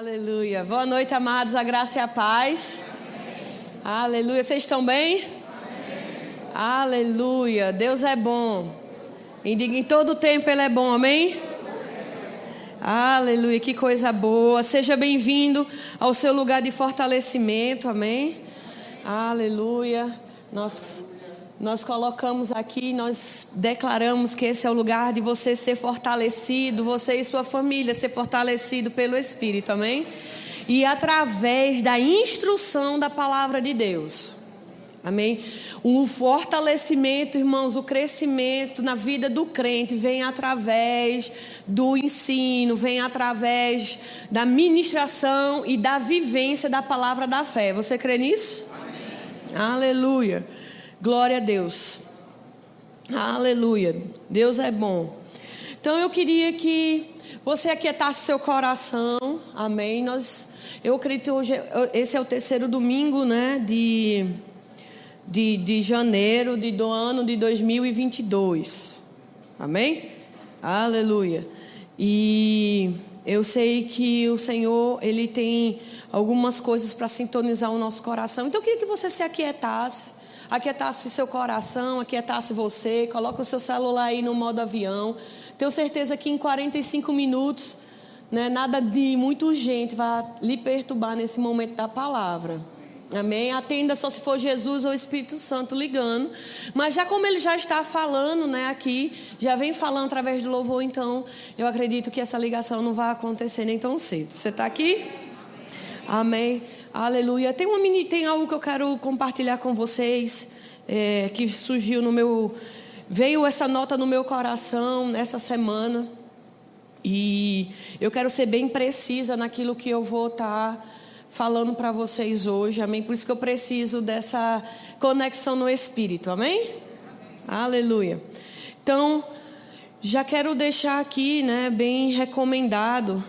Aleluia. Boa noite, amados. A graça e a paz. Amém. Aleluia. Vocês estão bem? Amém. Aleluia. Deus é bom. Em todo tempo Ele é bom. Amém? Aleluia. Que coisa boa. Seja bem-vindo ao seu lugar de fortalecimento. Amém? Aleluia. Nós nós colocamos aqui, nós declaramos que esse é o lugar de você ser fortalecido, você e sua família ser fortalecido pelo Espírito, amém? E através da instrução da palavra de Deus, amém? O fortalecimento, irmãos, o crescimento na vida do crente vem através do ensino, vem através da ministração e da vivência da palavra da fé. Você crê nisso? Amém. Aleluia. Glória a Deus. Aleluia. Deus é bom. Então eu queria que você aquietasse seu coração. Amém. Nós, eu acredito que hoje esse é o terceiro domingo, né, de, de, de janeiro de, do ano de 2022. Amém? Aleluia. E eu sei que o Senhor, Ele tem algumas coisas para sintonizar o nosso coração. Então eu queria que você se aquietasse aquietasse seu coração, aquietasse você, coloca o seu celular aí no modo avião. Tenho certeza que em 45 minutos, né, nada de muito urgente vai lhe perturbar nesse momento da palavra. Amém? Atenda só se for Jesus ou Espírito Santo ligando. Mas já como ele já está falando, né, aqui, já vem falando através do louvor, então eu acredito que essa ligação não vai acontecer nem tão cedo. Você está aqui? Amém. Aleluia. Tem, uma mini, tem algo que eu quero compartilhar com vocês, é, que surgiu no meu. Veio essa nota no meu coração nessa semana. E eu quero ser bem precisa naquilo que eu vou estar tá falando para vocês hoje, amém? Por isso que eu preciso dessa conexão no Espírito, amém? amém? Aleluia. Então, já quero deixar aqui, né, bem recomendado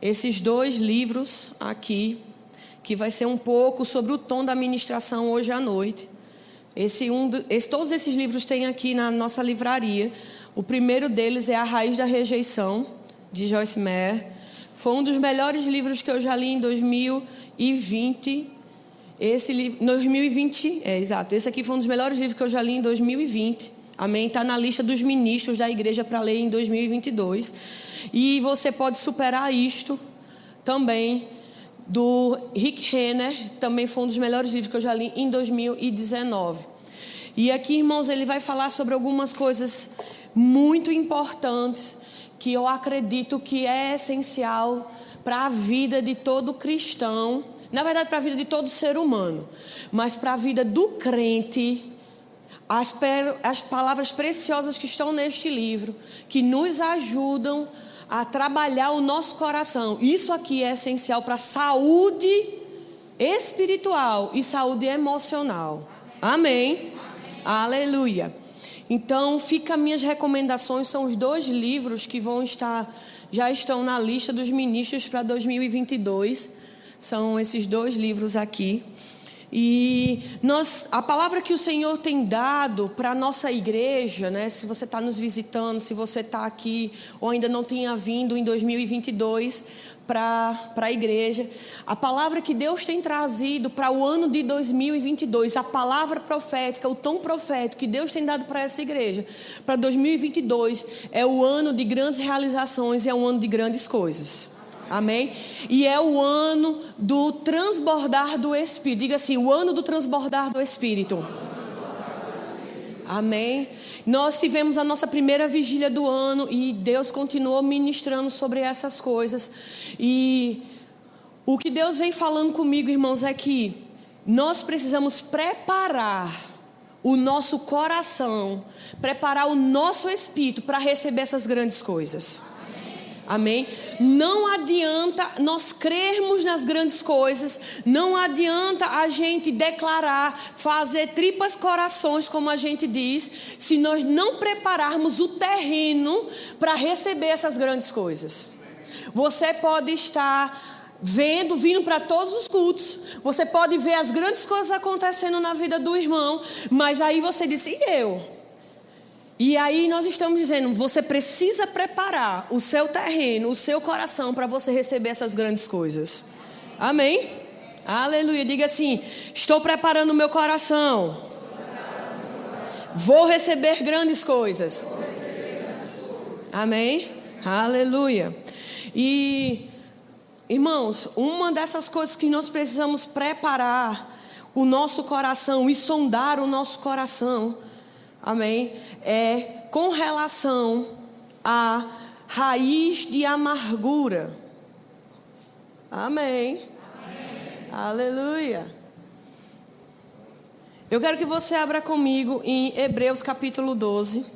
esses dois livros aqui que vai ser um pouco sobre o tom da ministração hoje à noite. Esse um, esse, todos esses livros tem aqui na nossa livraria. O primeiro deles é A Raiz da Rejeição, de Joyce Meyer. Foi um dos melhores livros que eu já li em 2020. Esse livro, 2020, é exato. Esse aqui foi um dos melhores livros que eu já li em 2020. Amém? Está na lista dos ministros da igreja para ler em 2022. E você pode superar isto também do Rick Renner, também foi um dos melhores livros que eu já li em 2019. E aqui, irmãos, ele vai falar sobre algumas coisas muito importantes que eu acredito que é essencial para a vida de todo cristão, na verdade para a vida de todo ser humano, mas para a vida do crente. As, as palavras preciosas que estão neste livro, que nos ajudam trabalhar o nosso coração. Isso aqui é essencial para a saúde espiritual e saúde emocional. Amém. Amém. Aleluia. Então, fica minhas recomendações são os dois livros que vão estar já estão na lista dos ministros para 2022. São esses dois livros aqui. E nós, a palavra que o Senhor tem dado para a nossa igreja, né, se você está nos visitando, se você está aqui ou ainda não tinha vindo em 2022 para a igreja, a palavra que Deus tem trazido para o ano de 2022, a palavra profética, o tom profético que Deus tem dado para essa igreja, para 2022, é o ano de grandes realizações e é um ano de grandes coisas. Amém? E é o ano do transbordar do Espírito. Diga assim: o ano do transbordar do Espírito. Amém? Nós tivemos a nossa primeira vigília do ano e Deus continuou ministrando sobre essas coisas. E o que Deus vem falando comigo, irmãos, é que nós precisamos preparar o nosso coração, preparar o nosso espírito para receber essas grandes coisas. Amém? Não adianta nós crermos nas grandes coisas, não adianta a gente declarar, fazer tripas corações, como a gente diz, se nós não prepararmos o terreno para receber essas grandes coisas. Você pode estar vendo, vindo para todos os cultos, você pode ver as grandes coisas acontecendo na vida do irmão, mas aí você diz: e eu? E aí nós estamos dizendo, você precisa preparar o seu terreno, o seu coração para você receber essas grandes coisas. Amém? Aleluia. Diga assim: estou preparando o meu coração. Vou receber grandes coisas. Amém? Aleluia. E irmãos, uma dessas coisas que nós precisamos preparar o nosso coração e sondar o nosso coração amém? É com relação à raiz de amargura. Amém. amém. Aleluia. Eu quero que você abra comigo em Hebreus capítulo 12.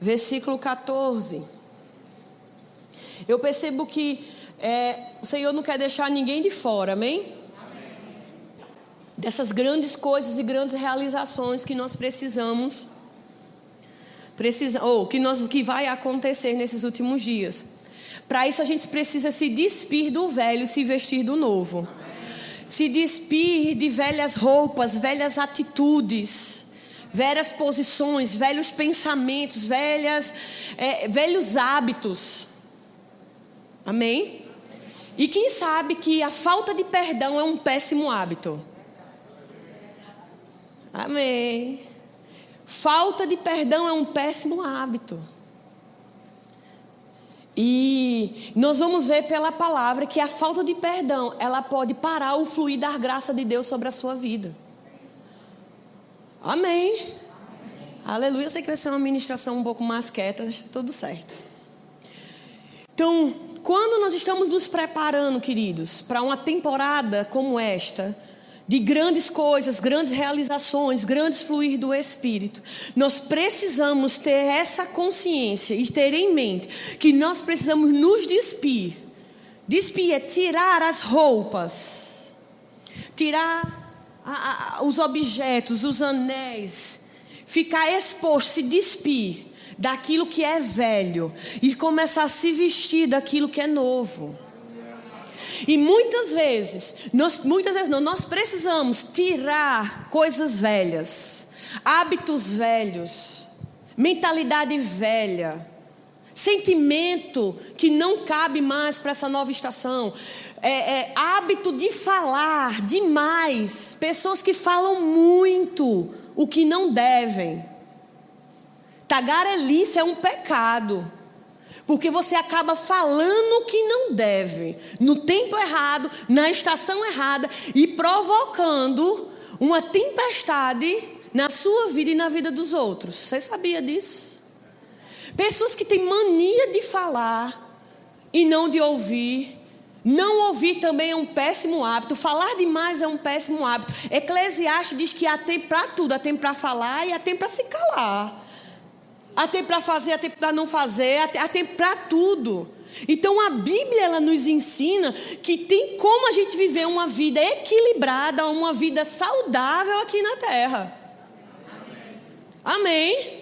Versículo 14. Eu percebo que é, o Senhor não quer deixar ninguém de fora, amém? amém? Dessas grandes coisas e grandes realizações que nós precisamos, precisa, ou que, nós, que vai acontecer nesses últimos dias. Para isso a gente precisa se despir do velho e se vestir do novo. Amém. Se despir de velhas roupas, velhas atitudes velhas posições, velhos pensamentos, velhas, é, velhos hábitos. Amém? E quem sabe que a falta de perdão é um péssimo hábito? Amém. Falta de perdão é um péssimo hábito. E nós vamos ver pela palavra que a falta de perdão, ela pode parar o fluir da graça de Deus sobre a sua vida. Amém. Amém. Aleluia. Eu sei que vai ser uma ministração um pouco mais quieta, mas está tudo certo. Então, quando nós estamos nos preparando, queridos, para uma temporada como esta, de grandes coisas, grandes realizações, grandes fluir do Espírito, nós precisamos ter essa consciência e ter em mente que nós precisamos nos despir. Despir é tirar as roupas, tirar a, a, os objetos, os anéis, ficar exposto, se despir daquilo que é velho e começar a se vestir daquilo que é novo. E muitas vezes, nós, muitas vezes não, nós precisamos tirar coisas velhas, hábitos velhos, mentalidade velha, sentimento que não cabe mais para essa nova estação é, é, hábito de falar demais, pessoas que falam muito o que não devem. Tagarelice é um pecado, porque você acaba falando o que não deve, no tempo errado, na estação errada e provocando uma tempestade na sua vida e na vida dos outros. Você sabia disso? Pessoas que têm mania de falar e não de ouvir não ouvir também é um péssimo hábito. Falar demais é um péssimo hábito. Eclesiastes diz que há tempo para tudo: há tempo para falar e há tempo para se calar. Há tempo para fazer, há tempo para não fazer, há tempo para tudo. Então a Bíblia ela nos ensina que tem como a gente viver uma vida equilibrada, uma vida saudável aqui na terra. Amém.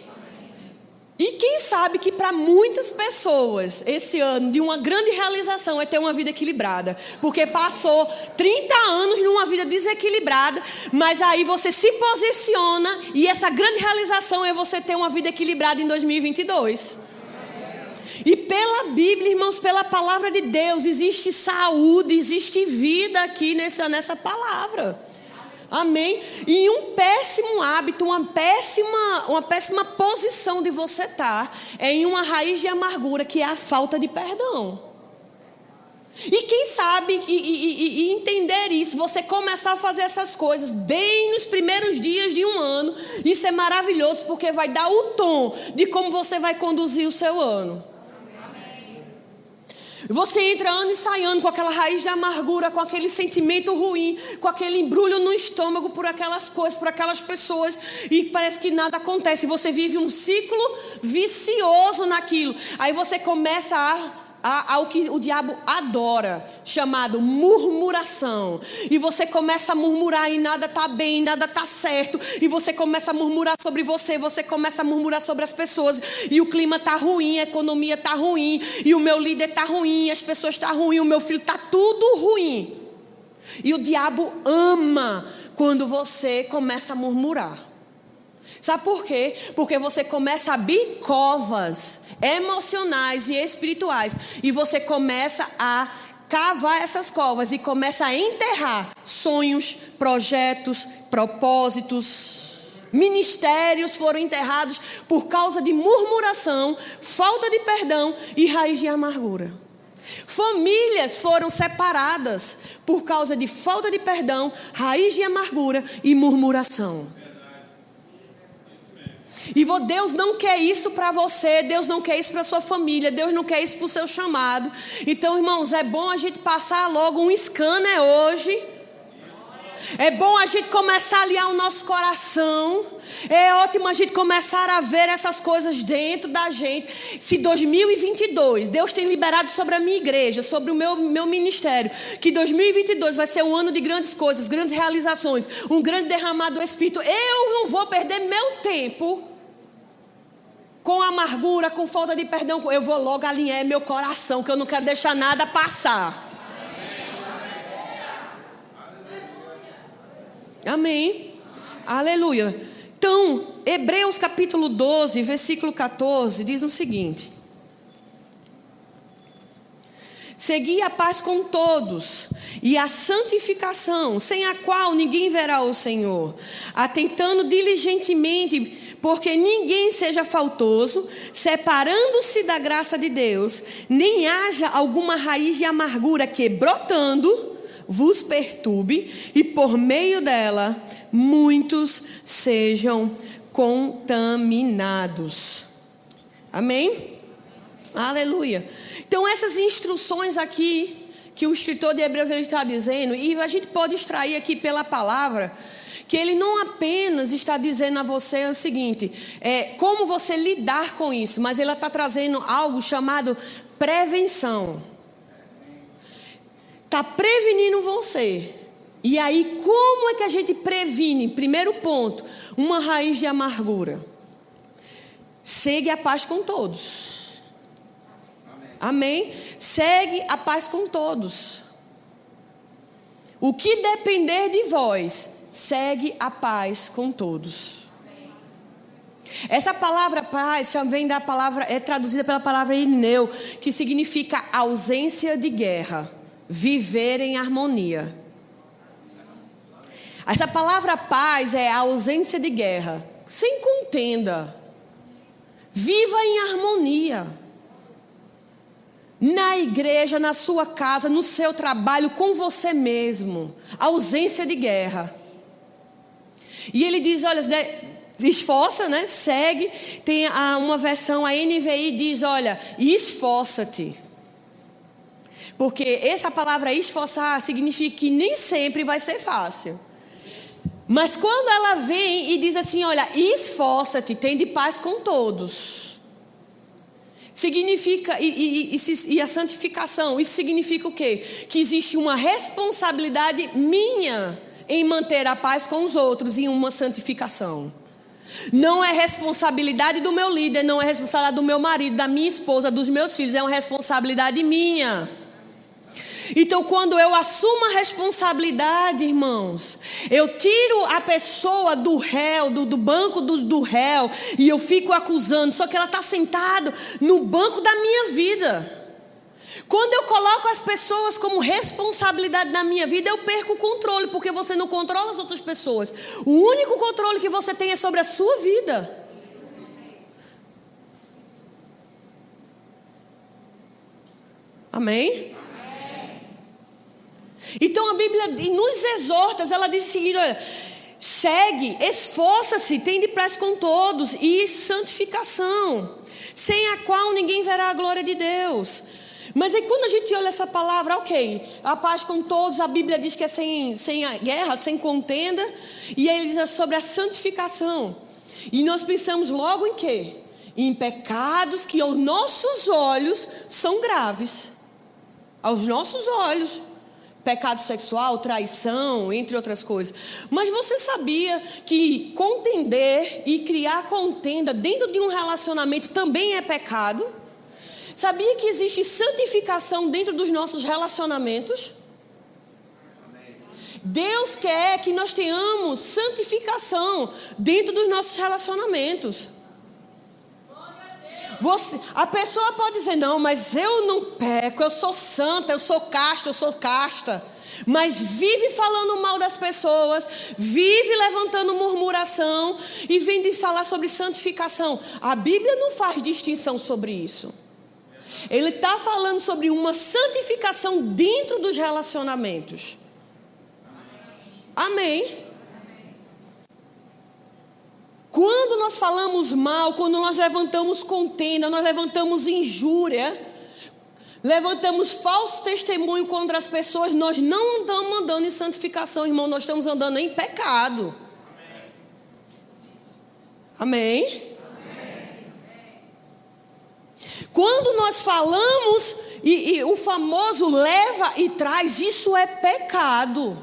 E quem sabe que para muitas pessoas esse ano de uma grande realização é ter uma vida equilibrada, porque passou 30 anos numa vida desequilibrada, mas aí você se posiciona e essa grande realização é você ter uma vida equilibrada em 2022. E pela Bíblia, irmãos, pela palavra de Deus, existe saúde, existe vida aqui nessa, nessa palavra. Amém? E um péssimo hábito, uma péssima, uma péssima posição de você estar é em uma raiz de amargura que é a falta de perdão. E quem sabe e, e, e, entender isso, você começar a fazer essas coisas bem nos primeiros dias de um ano, isso é maravilhoso porque vai dar o tom de como você vai conduzir o seu ano. Você entra ano e sai ano com aquela raiz de amargura, com aquele sentimento ruim, com aquele embrulho no estômago por aquelas coisas, por aquelas pessoas, e parece que nada acontece. Você vive um ciclo vicioso naquilo. Aí você começa a ao que o diabo adora, chamado murmuração. E você começa a murmurar e nada está bem, nada está certo. E você começa a murmurar sobre você, você começa a murmurar sobre as pessoas. E o clima está ruim, a economia está ruim, e o meu líder está ruim, as pessoas estão tá ruim, o meu filho está tudo ruim. E o diabo ama quando você começa a murmurar. Sabe por quê? Porque você começa a abrir covas emocionais e espirituais e você começa a cavar essas covas e começa a enterrar sonhos, projetos, propósitos. Ministérios foram enterrados por causa de murmuração, falta de perdão e raiz de amargura. Famílias foram separadas por causa de falta de perdão, raiz de amargura e murmuração. E Deus não quer isso para você, Deus não quer isso para sua família, Deus não quer isso para o seu chamado. Então, irmãos, é bom a gente passar logo um scanner hoje. É bom a gente começar a aliar o nosso coração. É ótimo a gente começar a ver essas coisas dentro da gente. Se 2022, Deus tem liberado sobre a minha igreja, sobre o meu, meu ministério, que 2022 vai ser um ano de grandes coisas, grandes realizações, um grande derramado do Espírito. Eu não vou perder meu tempo com amargura, com falta de perdão, eu vou logo alinhar meu coração, que eu não quero deixar nada passar. Amém. Aleluia. Então, Hebreus capítulo 12, versículo 14, diz o seguinte: Segui a paz com todos e a santificação, sem a qual ninguém verá o Senhor, atentando diligentemente porque ninguém seja faltoso, separando-se da graça de Deus, nem haja alguma raiz de amargura que, brotando, vos perturbe, e por meio dela muitos sejam contaminados. Amém? Aleluia. Então, essas instruções aqui que o escritor de Hebreus está dizendo, e a gente pode extrair aqui pela palavra que ele não apenas está dizendo a você o seguinte, é, como você lidar com isso, mas ele está trazendo algo chamado prevenção. Está prevenindo você. E aí, como é que a gente previne? Primeiro ponto, uma raiz de amargura. Segue a paz com todos. Amém? Amém? Segue a paz com todos. O que depender de vós, segue a paz com todos. Essa palavra paz vem da palavra, é traduzida pela palavra ineu, que significa ausência de guerra, viver em harmonia. Essa palavra paz é a ausência de guerra, sem contenda. Viva em harmonia. Na igreja, na sua casa, no seu trabalho, com você mesmo. Ausência de guerra. E ele diz: olha, esforça, né? Segue. Tem uma versão, a NVI diz: olha, esforça-te. Porque essa palavra esforçar significa que nem sempre vai ser fácil. Mas quando ela vem e diz assim: olha, esforça-te, tem de paz com todos. Significa, e, e, e, e, a santificação, isso significa o quê? Que existe uma responsabilidade minha em manter a paz com os outros e uma santificação. Não é responsabilidade do meu líder, não é responsabilidade do meu marido, da minha esposa, dos meus filhos, é uma responsabilidade minha. Então, quando eu assumo a responsabilidade, irmãos, eu tiro a pessoa do réu, do, do banco do, do réu, e eu fico acusando, só que ela está sentada no banco da minha vida. Quando eu coloco as pessoas como responsabilidade na minha vida, eu perco o controle, porque você não controla as outras pessoas. O único controle que você tem é sobre a sua vida. Amém? Então a Bíblia nos exorta, ela diz o seguinte: olha, segue, esforça-se, tem de pressa com todos, e santificação, sem a qual ninguém verá a glória de Deus. Mas aí quando a gente olha essa palavra, ok, a paz com todos, a Bíblia diz que é sem, sem guerra, sem contenda, e aí ele diz sobre a santificação. E nós pensamos logo em quê? em pecados que aos nossos olhos são graves. Aos nossos olhos. Pecado sexual, traição, entre outras coisas. Mas você sabia que contender e criar contenda dentro de um relacionamento também é pecado? Sabia que existe santificação dentro dos nossos relacionamentos? Deus quer que nós tenhamos santificação dentro dos nossos relacionamentos. Você, a pessoa pode dizer, não, mas eu não peco, eu sou santa, eu sou casta, eu sou casta. Mas vive falando mal das pessoas, vive levantando murmuração e vem de falar sobre santificação. A Bíblia não faz distinção sobre isso. Ele está falando sobre uma santificação dentro dos relacionamentos. Amém. Quando nós falamos mal, quando nós levantamos contenda, nós levantamos injúria, levantamos falso testemunho contra as pessoas, nós não estamos andando em santificação, irmão, nós estamos andando em pecado. Amém? Quando nós falamos, e, e o famoso leva e traz, isso é pecado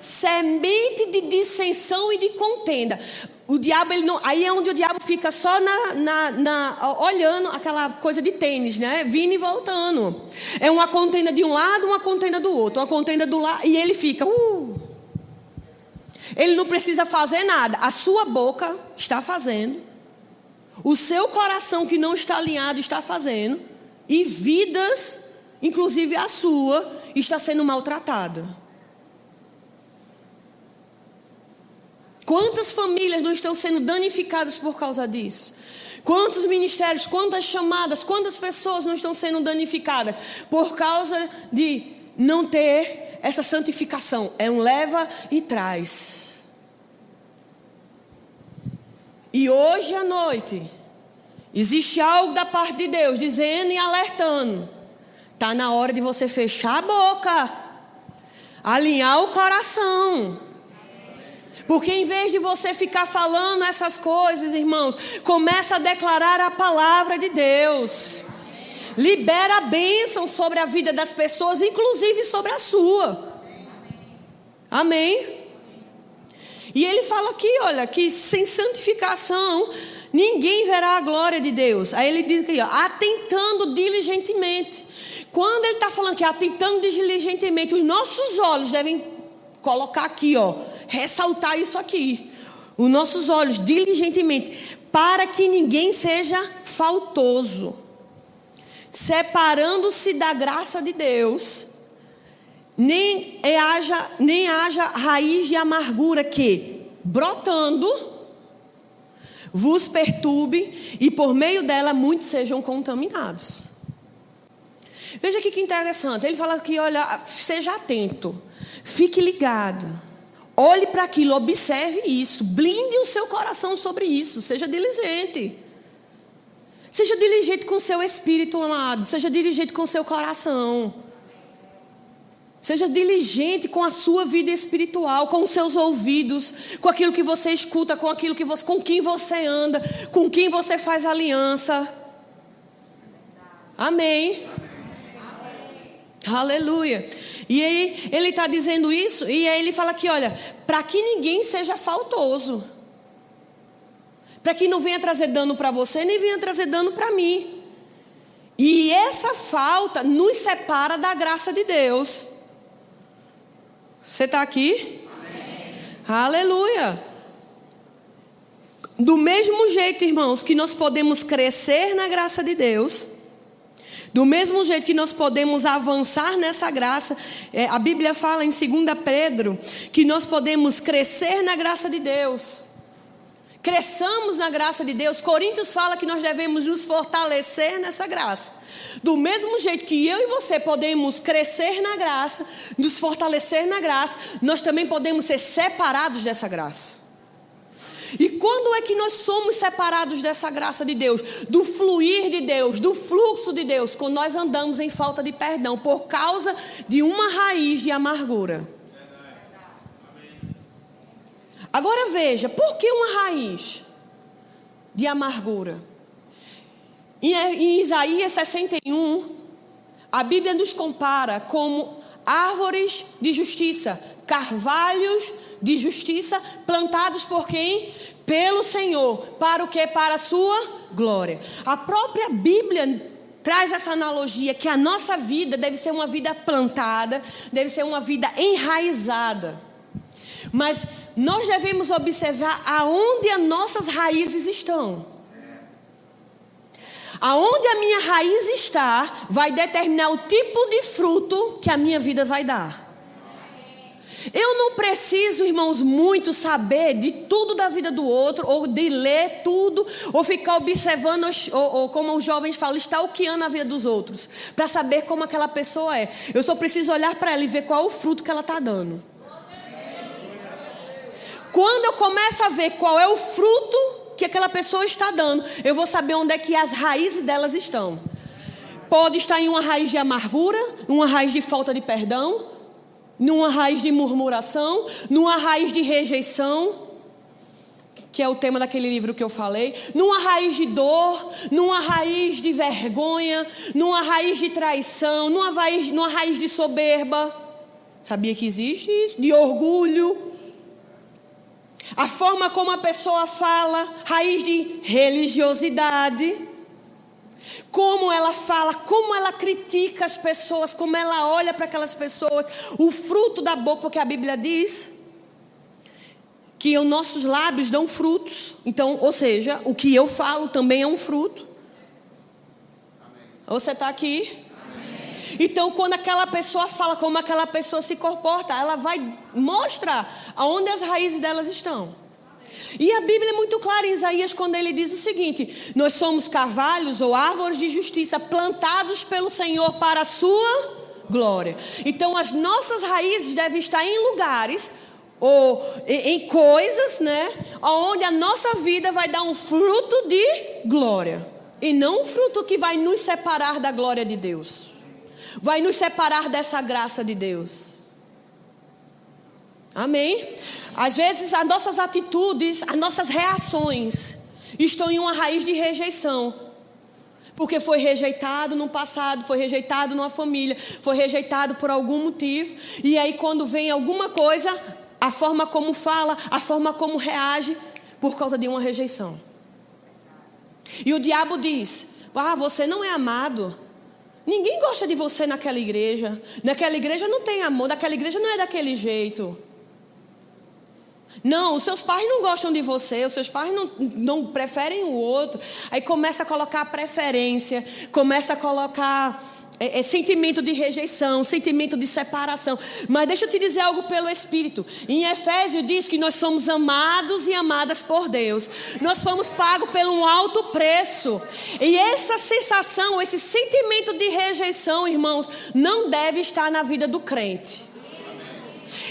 semente de dissensão e de contenda. O diabo, ele não, aí é onde o diabo fica só na, na, na, olhando aquela coisa de tênis, né? Vindo e voltando. É uma contenda de um lado, uma contenda do outro, uma contenda do lado, e ele fica. Uh. Ele não precisa fazer nada. A sua boca está fazendo. O seu coração que não está alinhado está fazendo. E vidas, inclusive a sua, está sendo maltratada. Quantas famílias não estão sendo danificadas por causa disso? Quantos ministérios, quantas chamadas, quantas pessoas não estão sendo danificadas por causa de não ter essa santificação? É um leva e traz. E hoje à noite, existe algo da parte de Deus dizendo e alertando: está na hora de você fechar a boca, alinhar o coração porque em vez de você ficar falando essas coisas, irmãos, começa a declarar a palavra de Deus. Libera a bênção sobre a vida das pessoas, inclusive sobre a sua. Amém? E ele fala aqui, olha, que sem santificação ninguém verá a glória de Deus. Aí ele diz aqui, ó, atentando diligentemente. Quando ele está falando que atentando diligentemente, os nossos olhos devem colocar aqui, ó, ressaltar isso aqui. Os nossos olhos diligentemente, para que ninguém seja faltoso, separando-se da graça de Deus, nem haja, nem haja raiz de amargura que, brotando, vos perturbe e por meio dela muitos sejam contaminados. Veja aqui que interessante. Ele fala que, olha, seja atento, fique ligado. Olhe para aquilo, observe isso, blinde o seu coração sobre isso, seja diligente. Seja diligente com o seu espírito amado, seja diligente com o seu coração. Seja diligente com a sua vida espiritual, com os seus ouvidos, com aquilo que você escuta, com aquilo que você, com quem você anda, com quem você faz aliança. Amém. Aleluia. E aí ele está dizendo isso, e aí ele fala aqui: olha, para que ninguém seja faltoso. Para que não venha trazer dano para você, nem venha trazer dano para mim. E essa falta nos separa da graça de Deus. Você está aqui? Amém. Aleluia. Do mesmo jeito, irmãos, que nós podemos crescer na graça de Deus do mesmo jeito que nós podemos avançar nessa graça, é, a Bíblia fala em 2 Pedro que nós podemos crescer na graça de Deus. Cresçamos na graça de Deus. Coríntios fala que nós devemos nos fortalecer nessa graça. Do mesmo jeito que eu e você podemos crescer na graça, nos fortalecer na graça, nós também podemos ser separados dessa graça. E quando é que nós somos separados dessa graça de Deus, do fluir de Deus, do fluxo de Deus, quando nós andamos em falta de perdão por causa de uma raiz de amargura? Agora veja, por que uma raiz de amargura? Em Isaías 61, a Bíblia nos compara como árvores de justiça, carvalhos de justiça plantados por quem? Pelo Senhor. Para o que? Para a sua glória. A própria Bíblia traz essa analogia que a nossa vida deve ser uma vida plantada, deve ser uma vida enraizada. Mas nós devemos observar aonde as nossas raízes estão. Aonde a minha raiz está, vai determinar o tipo de fruto que a minha vida vai dar. Eu não preciso, irmãos, muito saber de tudo da vida do outro, ou de ler tudo, ou ficar observando, ou, ou como os jovens falam, stalkeando a vida dos outros, para saber como aquela pessoa é. Eu só preciso olhar para ela e ver qual é o fruto que ela está dando. Quando eu começo a ver qual é o fruto que aquela pessoa está dando, eu vou saber onde é que as raízes delas estão. Pode estar em uma raiz de amargura, uma raiz de falta de perdão, numa raiz de murmuração, numa raiz de rejeição, que é o tema daquele livro que eu falei, numa raiz de dor, numa raiz de vergonha, numa raiz de traição, numa raiz, numa raiz de soberba. Sabia que existe isso? De orgulho. A forma como a pessoa fala, raiz de religiosidade. Como ela fala, como ela critica as pessoas, como ela olha para aquelas pessoas, o fruto da boca, porque a Bíblia diz que os nossos lábios dão frutos. Então, ou seja, o que eu falo também é um fruto. Você está aqui? Então, quando aquela pessoa fala, como aquela pessoa se comporta, ela vai mostrar aonde as raízes delas estão. E a Bíblia é muito clara em Isaías quando ele diz o seguinte: Nós somos carvalhos ou árvores de justiça plantados pelo Senhor para a sua glória. Então, as nossas raízes devem estar em lugares ou em coisas, né, onde a nossa vida vai dar um fruto de glória e não um fruto que vai nos separar da glória de Deus vai nos separar dessa graça de Deus. Amém? Às vezes as nossas atitudes, as nossas reações estão em uma raiz de rejeição. Porque foi rejeitado no passado, foi rejeitado numa família, foi rejeitado por algum motivo. E aí, quando vem alguma coisa, a forma como fala, a forma como reage, por causa de uma rejeição. E o diabo diz: Ah, você não é amado. Ninguém gosta de você naquela igreja. Naquela igreja não tem amor, naquela igreja não é daquele jeito. Não, os seus pais não gostam de você, os seus pais não, não preferem o outro. Aí começa a colocar preferência, começa a colocar é, é, sentimento de rejeição, sentimento de separação. Mas deixa eu te dizer algo pelo Espírito. Em Efésios diz que nós somos amados e amadas por Deus. Nós fomos pagos por um alto preço. E essa sensação, esse sentimento de rejeição, irmãos, não deve estar na vida do crente.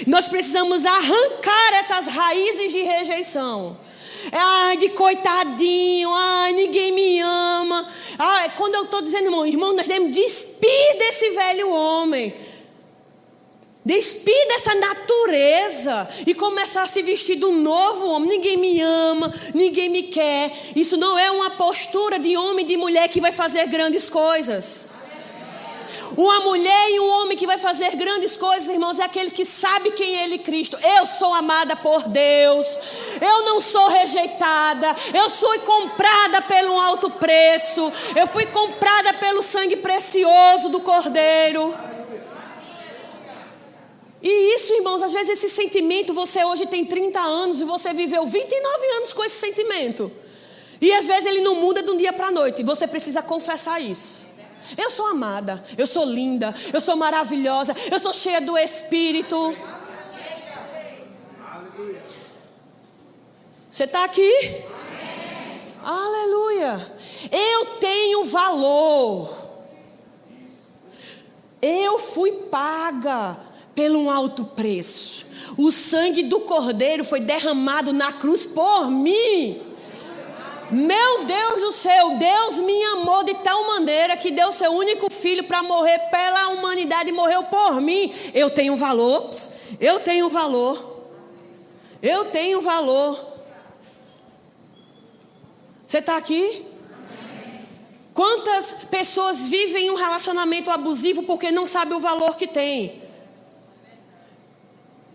Nós precisamos arrancar essas raízes de rejeição. Ai, de coitadinho, ai, ninguém me ama. Ai, quando eu estou dizendo, irmão, irmão, nós devemos despir desse velho homem. Despir dessa natureza e começar a se vestir do novo homem. Ninguém me ama, ninguém me quer. Isso não é uma postura de homem e de mulher que vai fazer grandes coisas. Uma mulher e um homem que vai fazer grandes coisas, irmãos, é aquele que sabe quem é Ele Cristo. Eu sou amada por Deus. Eu não sou rejeitada. Eu fui comprada pelo alto preço. Eu fui comprada pelo sangue precioso do Cordeiro. E isso, irmãos, às vezes esse sentimento, você hoje tem 30 anos e você viveu 29 anos com esse sentimento. E às vezes ele não muda de um dia para a noite. E você precisa confessar isso. Eu sou amada, eu sou linda, eu sou maravilhosa, eu sou cheia do Espírito. Você está aqui? Amém. Aleluia. Eu tenho valor. Eu fui paga pelo um alto preço. O sangue do Cordeiro foi derramado na cruz por mim. Meu Deus do céu, Deus me amou de tal maneira que deu seu único filho para morrer pela humanidade e morreu por mim. Eu tenho valor, eu tenho valor, eu tenho valor. Você está aqui? Quantas pessoas vivem um relacionamento abusivo porque não sabem o valor que tem?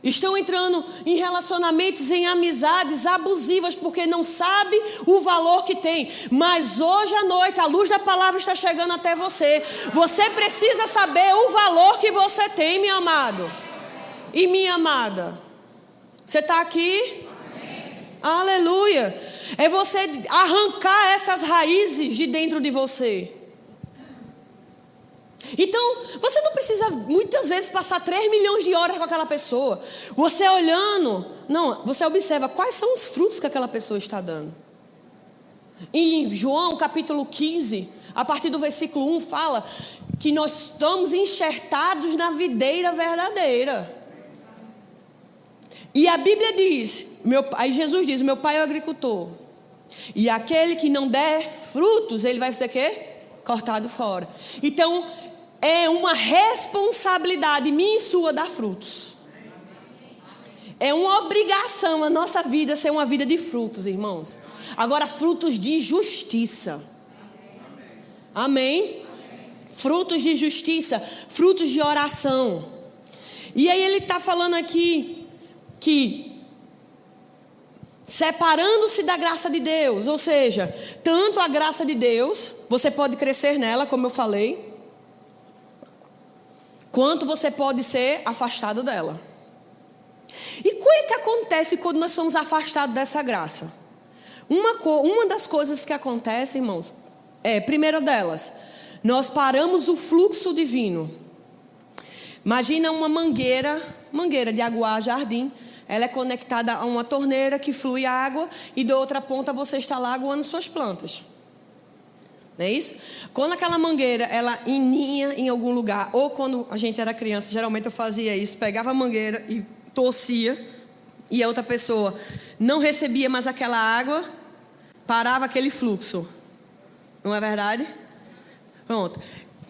Estão entrando em relacionamentos, em amizades abusivas, porque não sabe o valor que tem. Mas hoje à noite, a luz da palavra está chegando até você. Você precisa saber o valor que você tem, meu amado. E minha amada. Você está aqui? Amém. Aleluia. É você arrancar essas raízes de dentro de você. Então, você não precisa muitas vezes passar 3 milhões de horas com aquela pessoa. Você olhando, não, você observa quais são os frutos que aquela pessoa está dando. Em João capítulo 15, a partir do versículo 1, fala que nós estamos enxertados na videira verdadeira. E a Bíblia diz, meu, aí Jesus diz: Meu pai é o agricultor. E aquele que não der frutos, ele vai ser quê? Cortado fora. Então, é uma responsabilidade minha e sua dar frutos. É uma obrigação a nossa vida ser uma vida de frutos, irmãos. Agora, frutos de justiça. Amém? Frutos de justiça, frutos de oração. E aí ele está falando aqui que separando-se da graça de Deus, ou seja, tanto a graça de Deus, você pode crescer nela, como eu falei, quanto você pode ser afastado dela. E o é que acontece quando nós somos afastados dessa graça? Uma, uma das coisas que acontece, irmãos, é, primeira delas, nós paramos o fluxo divino. Imagina uma mangueira, mangueira de aguar jardim, ela é conectada a uma torneira que flui água e da outra ponta você está lá aguando suas plantas. Não é isso? Quando aquela mangueira ela ininha em algum lugar, ou quando a gente era criança, geralmente eu fazia isso, pegava a mangueira e torcia, e a outra pessoa não recebia mais aquela água, parava aquele fluxo. Não é verdade? Pronto.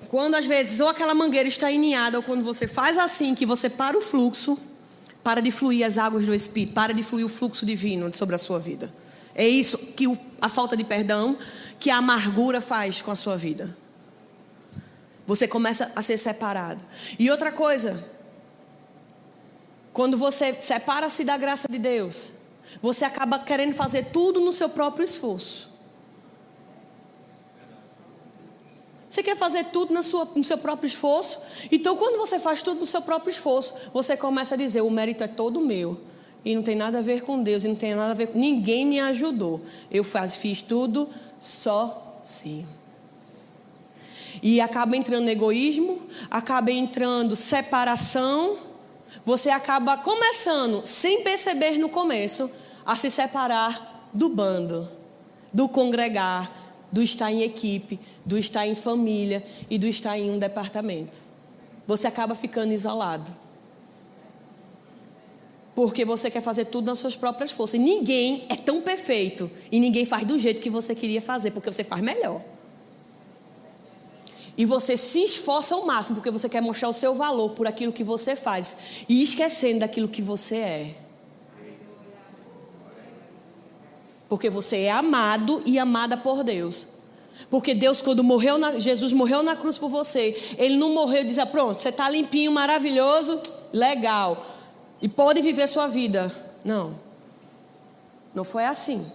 Quando às vezes ou aquela mangueira está ininhada, ou quando você faz assim, que você para o fluxo, para de fluir as águas do Espírito, para de fluir o fluxo divino sobre a sua vida. É isso que a falta de perdão que a amargura faz com a sua vida. Você começa a ser separado. E outra coisa, quando você separa-se da graça de Deus, você acaba querendo fazer tudo no seu próprio esforço. Você quer fazer tudo sua, no seu próprio esforço? Então, quando você faz tudo no seu próprio esforço, você começa a dizer: o mérito é todo meu. E não tem nada a ver com Deus, e não tem nada a ver com. Ninguém me ajudou. Eu faz, fiz tudo sozinho. E acaba entrando egoísmo, acaba entrando separação. Você acaba começando, sem perceber no começo, a se separar do bando, do congregar, do estar em equipe, do estar em família e do estar em um departamento. Você acaba ficando isolado. Porque você quer fazer tudo nas suas próprias forças. E ninguém é tão perfeito. E ninguém faz do jeito que você queria fazer, porque você faz melhor. E você se esforça ao máximo, porque você quer mostrar o seu valor por aquilo que você faz. E esquecendo daquilo que você é. Porque você é amado e amada por Deus. Porque Deus, quando morreu na, Jesus morreu na cruz por você, Ele não morreu e dizia: Pronto, você está limpinho, maravilhoso, legal e pode viver sua vida. Não. Não foi assim.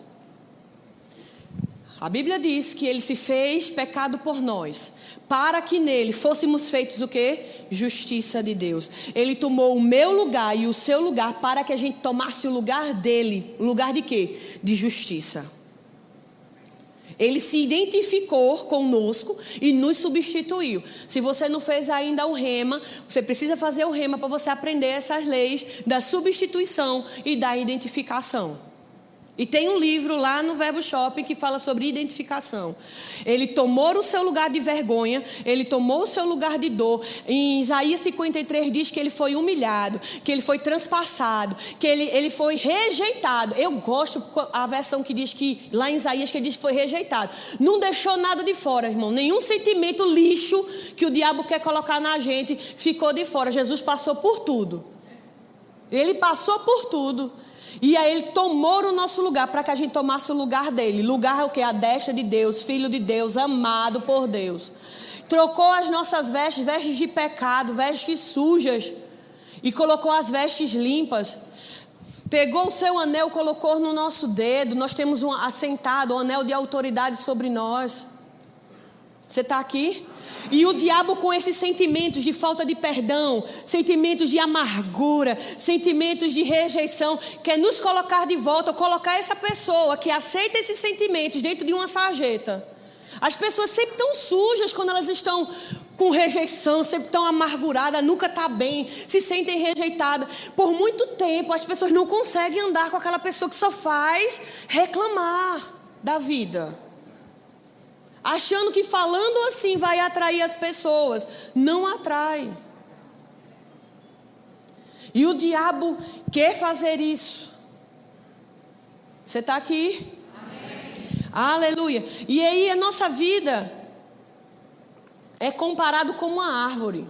A Bíblia diz que ele se fez pecado por nós, para que nele fôssemos feitos o quê? Justiça de Deus. Ele tomou o meu lugar e o seu lugar para que a gente tomasse o lugar dele. Lugar de quê? De justiça. Ele se identificou conosco e nos substituiu. Se você não fez ainda o rema, você precisa fazer o rema para você aprender essas leis da substituição e da identificação. E tem um livro lá no Verbo Shopping que fala sobre identificação. Ele tomou o seu lugar de vergonha, ele tomou o seu lugar de dor. Em Isaías 53 diz que ele foi humilhado, que ele foi transpassado, que ele, ele foi rejeitado. Eu gosto a versão que diz que, lá em Isaías, que ele diz que foi rejeitado. Não deixou nada de fora, irmão. Nenhum sentimento lixo que o diabo quer colocar na gente ficou de fora. Jesus passou por tudo. Ele passou por tudo. E aí ele tomou o nosso lugar para que a gente tomasse o lugar dele. Lugar é o que? A destra de Deus, filho de Deus, amado por Deus. Trocou as nossas vestes, vestes de pecado, vestes sujas, e colocou as vestes limpas. Pegou o seu anel, colocou no nosso dedo. Nós temos um assentado, um anel de autoridade sobre nós. Você está aqui? E o diabo, com esses sentimentos de falta de perdão, sentimentos de amargura, sentimentos de rejeição, quer nos colocar de volta, colocar essa pessoa que aceita esses sentimentos dentro de uma sarjeta. As pessoas sempre estão sujas quando elas estão com rejeição, sempre estão amarguradas, nunca está bem, se sentem rejeitadas. Por muito tempo as pessoas não conseguem andar com aquela pessoa que só faz reclamar da vida achando que falando assim vai atrair as pessoas. Não atrai. E o diabo quer fazer isso. Você está aqui? Amém. Aleluia. E aí a nossa vida é comparado com uma árvore.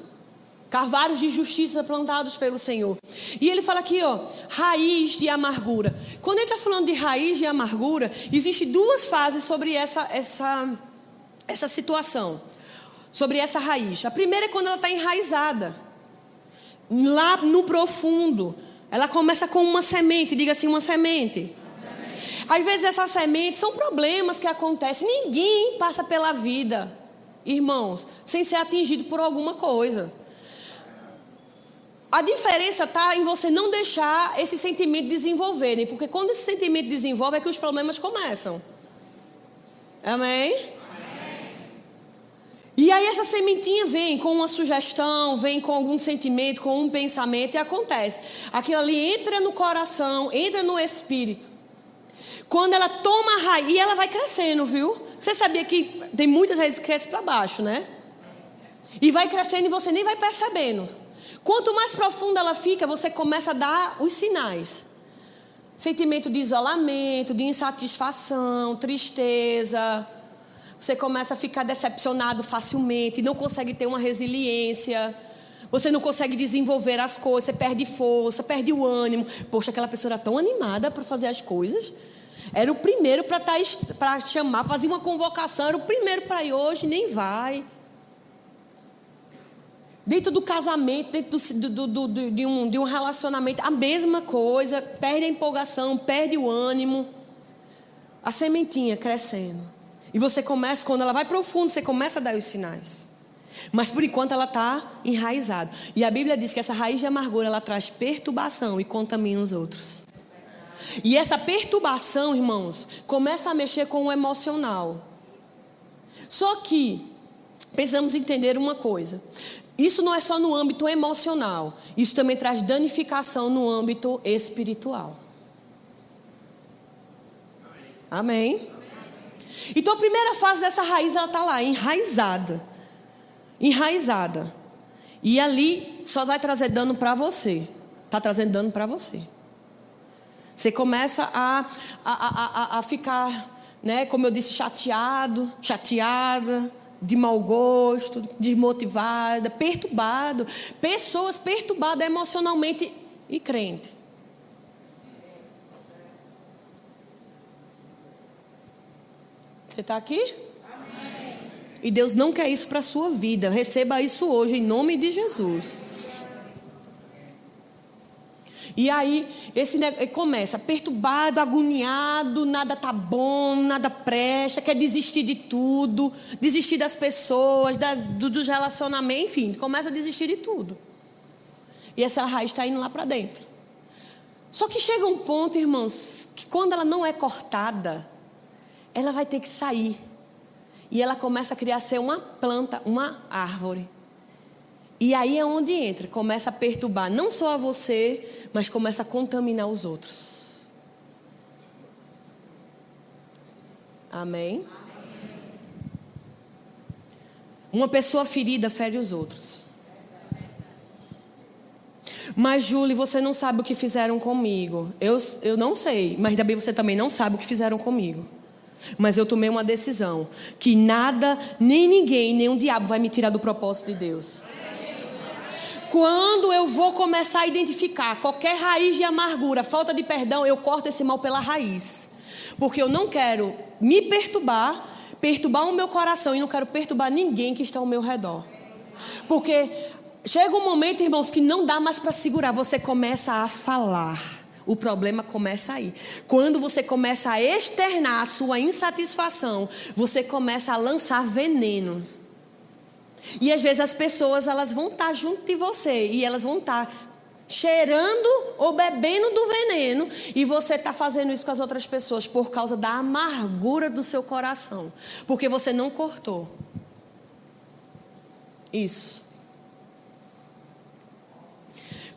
Carvalhos de justiça plantados pelo Senhor. E ele fala aqui, ó, raiz de amargura. Quando ele está falando de raiz de amargura, existem duas fases sobre essa, essa essa situação, sobre essa raiz. A primeira é quando ela está enraizada, lá no profundo. Ela começa com uma semente, diga assim, uma semente. Às vezes essas sementes são problemas que acontecem. Ninguém passa pela vida, irmãos, sem ser atingido por alguma coisa. A diferença está em você não deixar esse sentimento desenvolverem, porque quando esse sentimento desenvolve é que os problemas começam. Amém? E aí essa sementinha vem com uma sugestão, vem com algum sentimento, com um pensamento e acontece. Aquilo ali entra no coração, entra no espírito. Quando ela toma a raiz, ela vai crescendo, viu? Você sabia que tem muitas raízes que crescem para baixo, né? E vai crescendo e você nem vai percebendo. Quanto mais profunda ela fica, você começa a dar os sinais. Sentimento de isolamento, de insatisfação, tristeza, você começa a ficar decepcionado facilmente, não consegue ter uma resiliência. Você não consegue desenvolver as coisas, você perde força, perde o ânimo. Poxa, aquela pessoa era tão animada para fazer as coisas. Era o primeiro para tá, chamar, fazer uma convocação, era o primeiro para ir hoje, nem vai. Dentro do casamento, dentro do, do, do, de, um, de um relacionamento, a mesma coisa, perde a empolgação, perde o ânimo. A sementinha crescendo. E você começa, quando ela vai profundo, você começa a dar os sinais. Mas por enquanto ela está enraizada. E a Bíblia diz que essa raiz de amargura ela traz perturbação e contamina os outros. E essa perturbação, irmãos, começa a mexer com o emocional. Só que precisamos entender uma coisa. Isso não é só no âmbito emocional, isso também traz danificação no âmbito espiritual. Amém? Então a primeira fase dessa raiz ela está lá, enraizada. Enraizada. E ali só vai trazer dano para você. Está trazendo dano para você. Você começa a, a, a, a ficar, né, como eu disse, chateado, chateada, de mau gosto, desmotivada, perturbado. Pessoas perturbadas emocionalmente e crente. Você está aqui? Amém. E Deus não quer isso para a sua vida. Receba isso hoje, em nome de Jesus. E aí, esse começa perturbado, agoniado, nada tá bom, nada presta, quer desistir de tudo, desistir das pessoas, das, dos relacionamentos, enfim, começa a desistir de tudo. E essa raiz está indo lá para dentro. Só que chega um ponto, irmãos, que quando ela não é cortada, ela vai ter que sair. E ela começa a criar ser uma planta, uma árvore. E aí é onde entra, começa a perturbar não só a você, mas começa a contaminar os outros. Amém? Uma pessoa ferida fere os outros. Mas, Julie, você não sabe o que fizeram comigo. Eu, eu não sei, mas também você também não sabe o que fizeram comigo. Mas eu tomei uma decisão que nada, nem ninguém, nem o diabo vai me tirar do propósito de Deus. Quando eu vou começar a identificar qualquer raiz de amargura, falta de perdão, eu corto esse mal pela raiz. Porque eu não quero me perturbar, perturbar o meu coração e não quero perturbar ninguém que está ao meu redor. Porque chega um momento, irmãos, que não dá mais para segurar, você começa a falar. O problema começa aí. Quando você começa a externar a sua insatisfação, você começa a lançar venenos. E às vezes as pessoas elas vão estar junto de você e elas vão estar cheirando ou bebendo do veneno e você está fazendo isso com as outras pessoas por causa da amargura do seu coração, porque você não cortou. Isso.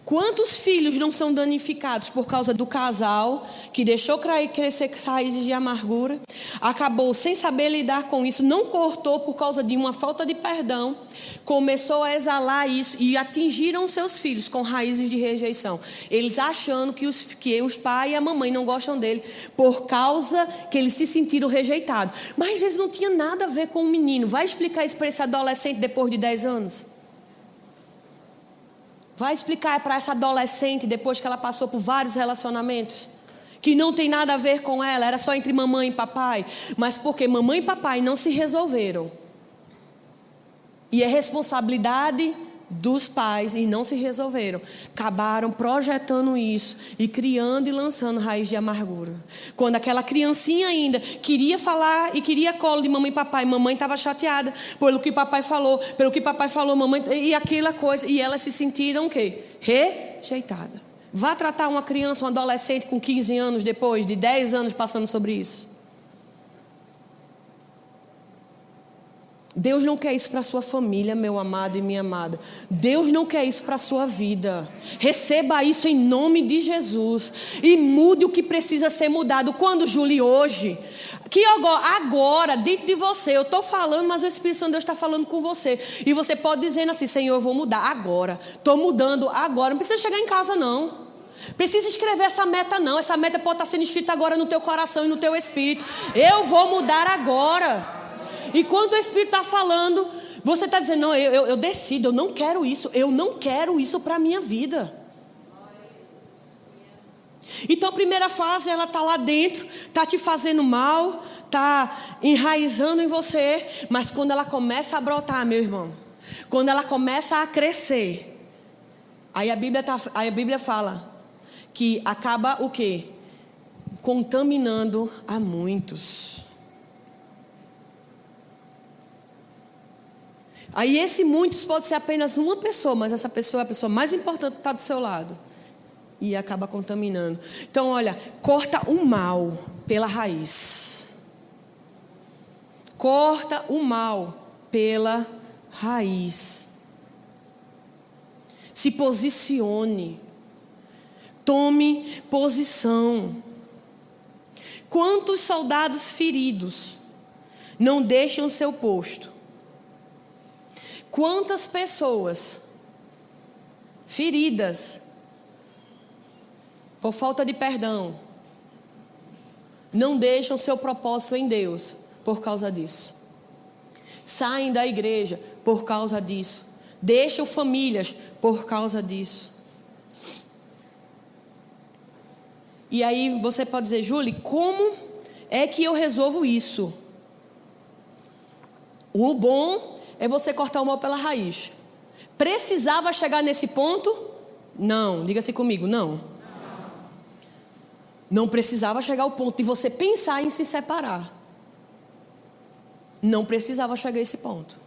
Quantos filhos não são danificados por causa do casal que deixou crescer raízes de amargura, acabou sem saber lidar com isso, não cortou por causa de uma falta de perdão, começou a exalar isso e atingiram seus filhos com raízes de rejeição. Eles achando que os, que os pais e a mamãe não gostam dele por causa que eles se sentiram rejeitados. Mas às vezes não tinha nada a ver com o menino. Vai explicar isso para esse adolescente depois de 10 anos? Vai explicar para essa adolescente, depois que ela passou por vários relacionamentos, que não tem nada a ver com ela, era só entre mamãe e papai, mas porque mamãe e papai não se resolveram. E é responsabilidade dos pais e não se resolveram. Acabaram projetando isso e criando e lançando raiz de amargura. Quando aquela criancinha ainda queria falar e queria colo de mamãe e papai, mamãe estava chateada pelo que papai falou, pelo que papai falou, mamãe e aquela coisa, e elas se sentiram o quê? Rejeitada. Vá tratar uma criança, um adolescente com 15 anos depois de 10 anos passando sobre isso. Deus não quer isso para a sua família, meu amado e minha amada. Deus não quer isso para a sua vida. Receba isso em nome de Jesus. E mude o que precisa ser mudado. Quando, Julie? Hoje. Que agora, dentro de você, eu estou falando, mas o Espírito Santo de Deus está falando com você. E você pode dizer assim: Senhor, eu vou mudar agora. Estou mudando agora. Não precisa chegar em casa, não. Precisa escrever essa meta, não. Essa meta pode estar sendo escrita agora no teu coração e no teu espírito. Eu vou mudar agora. Enquanto o Espírito está falando, você está dizendo: não, eu, eu, eu, decido, eu não quero isso, eu não quero isso para a minha vida. Então a primeira fase, ela está lá dentro, está te fazendo mal, está enraizando em você, mas quando ela começa a brotar, meu irmão, quando ela começa a crescer, aí a Bíblia, tá, aí a Bíblia fala que acaba o quê? Contaminando a muitos. Aí esse muitos pode ser apenas uma pessoa, mas essa pessoa é a pessoa mais importante que está do seu lado. E acaba contaminando. Então, olha, corta o mal pela raiz. Corta o mal pela raiz. Se posicione. Tome posição. Quantos soldados feridos não deixam seu posto Quantas pessoas feridas por falta de perdão não deixam seu propósito em Deus por causa disso? Saem da igreja por causa disso. Deixam famílias por causa disso. E aí você pode dizer, Julie, como é que eu resolvo isso? O bom é você cortar o mal pela raiz. Precisava chegar nesse ponto? Não, diga-se comigo, não. Não precisava chegar ao ponto de você pensar em se separar. Não precisava chegar a esse ponto.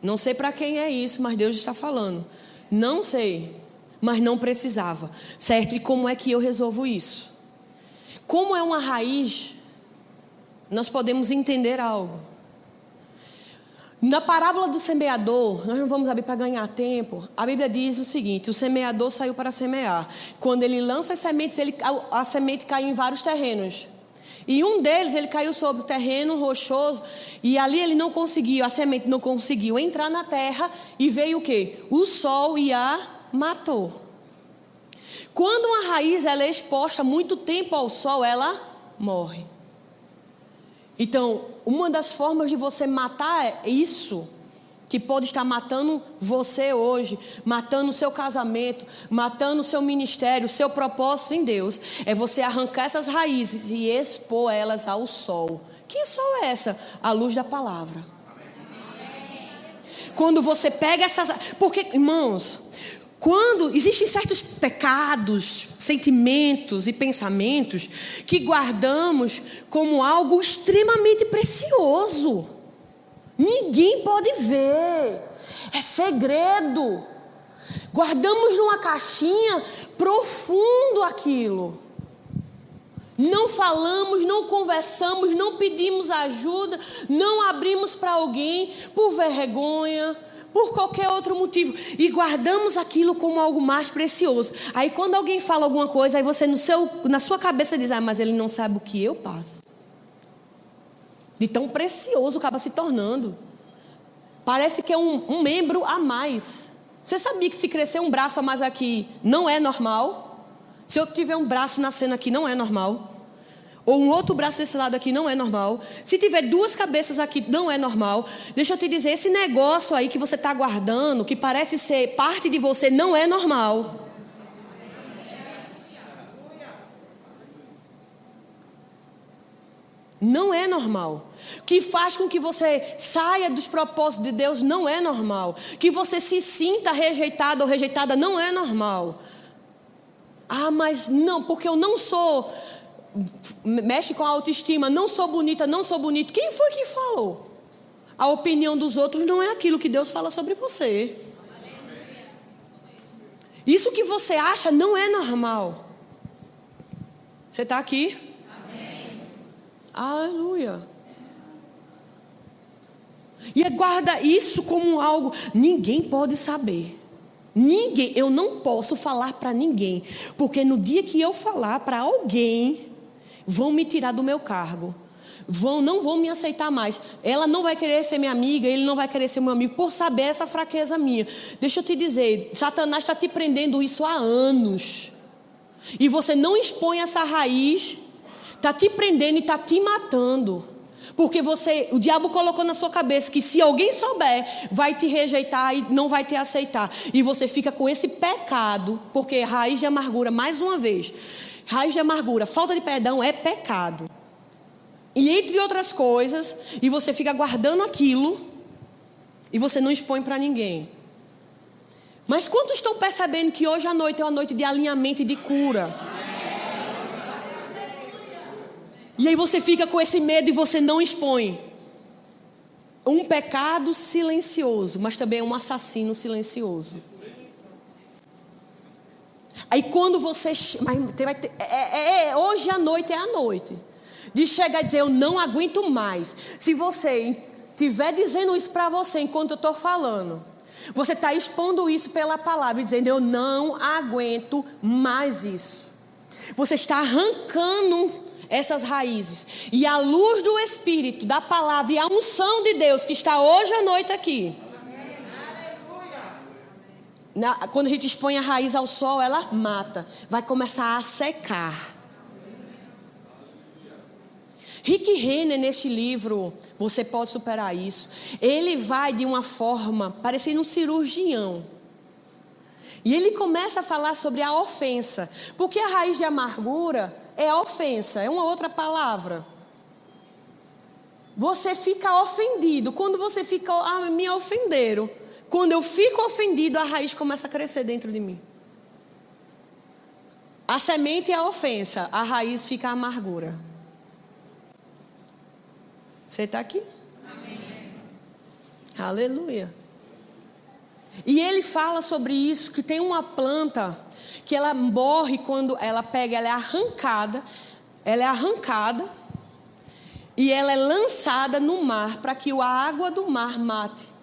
Não sei para quem é isso, mas Deus está falando. Não sei, mas não precisava, certo? E como é que eu resolvo isso? Como é uma raiz, nós podemos entender algo. Na parábola do semeador, nós não vamos abrir para ganhar tempo. A Bíblia diz o seguinte: o semeador saiu para semear. Quando ele lança as sementes, ele, a, a semente cai em vários terrenos. E um deles ele caiu sobre o terreno rochoso e ali ele não conseguiu, a semente não conseguiu entrar na terra e veio o que? O sol e a matou. Quando uma raiz ela é exposta muito tempo ao sol, ela morre. Então, uma das formas de você matar isso que pode estar matando você hoje, matando o seu casamento, matando o seu ministério, o seu propósito em Deus, é você arrancar essas raízes e expor elas ao sol. Que sol é essa? A luz da palavra. Quando você pega essas. Porque, irmãos, quando existem certos pecados, sentimentos e pensamentos que guardamos como algo extremamente precioso. Ninguém pode ver. É segredo. Guardamos numa caixinha profundo aquilo. Não falamos, não conversamos, não pedimos ajuda, não abrimos para alguém por vergonha, por qualquer outro motivo e guardamos aquilo como algo mais precioso. Aí quando alguém fala alguma coisa, aí você no seu, na sua cabeça diz: "Ah, mas ele não sabe o que eu passo". De tão precioso acaba se tornando. Parece que é um, um membro a mais. Você sabia que se crescer um braço a mais aqui não é normal? Se eu tiver um braço nascendo aqui, não é normal. Ou um outro braço desse lado aqui não é normal. Se tiver duas cabeças aqui, não é normal. Deixa eu te dizer, esse negócio aí que você está guardando, que parece ser parte de você, não é normal. Não é normal. Que faz com que você saia dos propósitos de Deus não é normal. Que você se sinta rejeitado ou rejeitada não é normal. Ah, mas não, porque eu não sou. Mexe com a autoestima, não sou bonita, não sou bonito. Quem foi que falou? A opinião dos outros não é aquilo que Deus fala sobre você. Isso que você acha não é normal. Você está aqui? Aleluia. E guarda isso como algo, ninguém pode saber. Ninguém, eu não posso falar para ninguém, porque no dia que eu falar para alguém, vão me tirar do meu cargo. Vão, não vão me aceitar mais. Ela não vai querer ser minha amiga, ele não vai querer ser meu amigo por saber essa fraqueza minha. Deixa eu te dizer, Satanás está te prendendo isso há anos. E você não expõe essa raiz Está te prendendo e está te matando. Porque você, o diabo colocou na sua cabeça que se alguém souber, vai te rejeitar e não vai te aceitar. E você fica com esse pecado, porque raiz de amargura, mais uma vez, raiz de amargura, falta de perdão é pecado. E entre outras coisas, e você fica guardando aquilo e você não expõe para ninguém. Mas quantos estão percebendo que hoje à noite é uma noite de alinhamento e de cura? E aí você fica com esse medo e você não expõe. Um pecado silencioso, mas também é um assassino silencioso. Aí quando você. É, é, é, hoje à noite é a noite. De chegar e dizer, eu não aguento mais. Se você estiver dizendo isso para você enquanto eu estou falando, você está expondo isso pela palavra, dizendo, eu não aguento mais isso. Você está arrancando essas raízes. E a luz do Espírito, da palavra e a unção de Deus que está hoje à noite aqui. Na, quando a gente expõe a raiz ao sol, ela mata. Vai começar a secar. Rick Renner, neste livro, Você Pode Superar Isso, ele vai de uma forma parecendo um cirurgião. E ele começa a falar sobre a ofensa. Porque a raiz de amargura é ofensa, é uma outra palavra. Você fica ofendido. Quando você fica, ah, me ofenderam. Quando eu fico ofendido, a raiz começa a crescer dentro de mim. A semente é a ofensa, a raiz fica a amargura. Você está aqui? Amém. Aleluia. E ele fala sobre isso, que tem uma planta que ela morre quando ela pega, ela é arrancada, ela é arrancada e ela é lançada no mar para que a água do mar mate.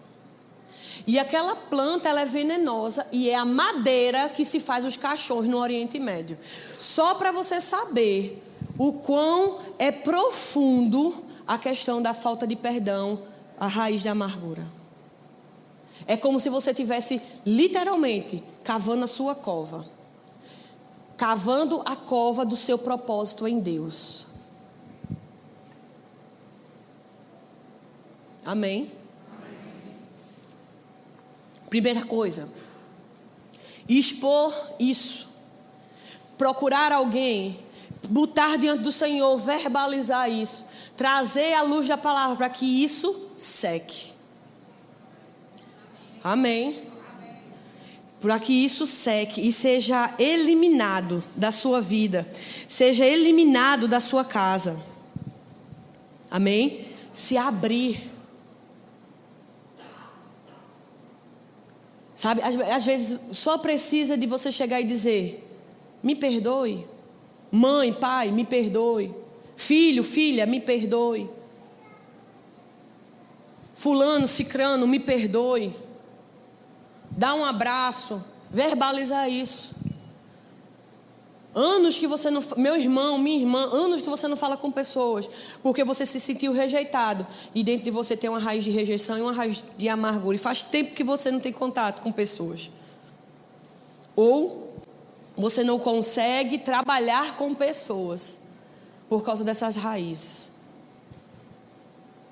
E aquela planta ela é venenosa e é a madeira que se faz os cachorros no Oriente Médio. Só para você saber o quão é profundo a questão da falta de perdão, a raiz da amargura. É como se você tivesse literalmente cavando a sua cova cavando a cova do seu propósito em Deus. Amém? Primeira coisa, expor isso. Procurar alguém, botar diante do Senhor, verbalizar isso, trazer a luz da palavra para que isso seque. Amém. Para que isso seque e seja eliminado da sua vida, seja eliminado da sua casa. Amém? Se abrir. Sabe, às, às vezes só precisa de você chegar e dizer: me perdoe. Mãe, pai, me perdoe. Filho, filha, me perdoe. Fulano, cicrano, me perdoe. Dá um abraço, verbalizar isso. Anos que você não. Meu irmão, minha irmã, anos que você não fala com pessoas, porque você se sentiu rejeitado. E dentro de você tem uma raiz de rejeição e uma raiz de amargura. E faz tempo que você não tem contato com pessoas. Ou você não consegue trabalhar com pessoas por causa dessas raízes.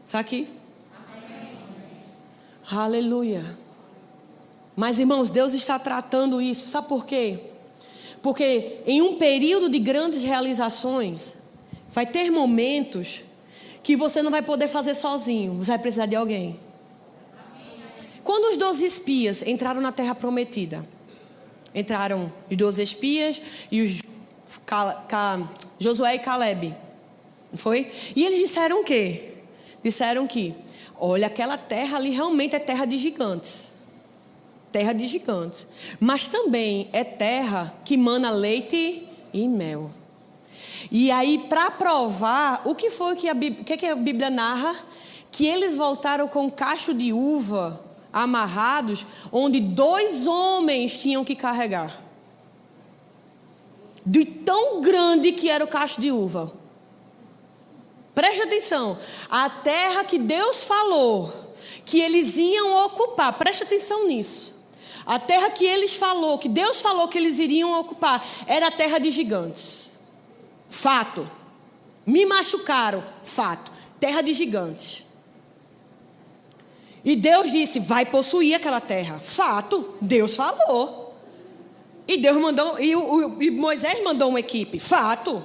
Está aqui? Amém. Aleluia. Mas, irmãos, Deus está tratando isso. Sabe por quê? Porque em um período de grandes realizações, vai ter momentos que você não vai poder fazer sozinho, você vai precisar de alguém. Quando os doze espias entraram na terra prometida, entraram os doze espias e os Josué e Caleb, foi? E eles disseram o quê? Disseram que, olha, aquela terra ali realmente é terra de gigantes terra de gigantes, mas também é terra que mana leite e mel. E aí, para provar, o que foi que a, Bíblia, que, que a Bíblia narra? Que eles voltaram com um cacho de uva amarrados, onde dois homens tinham que carregar. De tão grande que era o cacho de uva. Preste atenção. A terra que Deus falou que eles iam ocupar, preste atenção nisso. A terra que eles falou, que Deus falou que eles iriam ocupar, era a terra de gigantes. Fato. Me machucaram, fato. Terra de gigantes. E Deus disse: vai possuir aquela terra. Fato. Deus falou. E Deus mandou, e, o, e Moisés mandou uma equipe. Fato.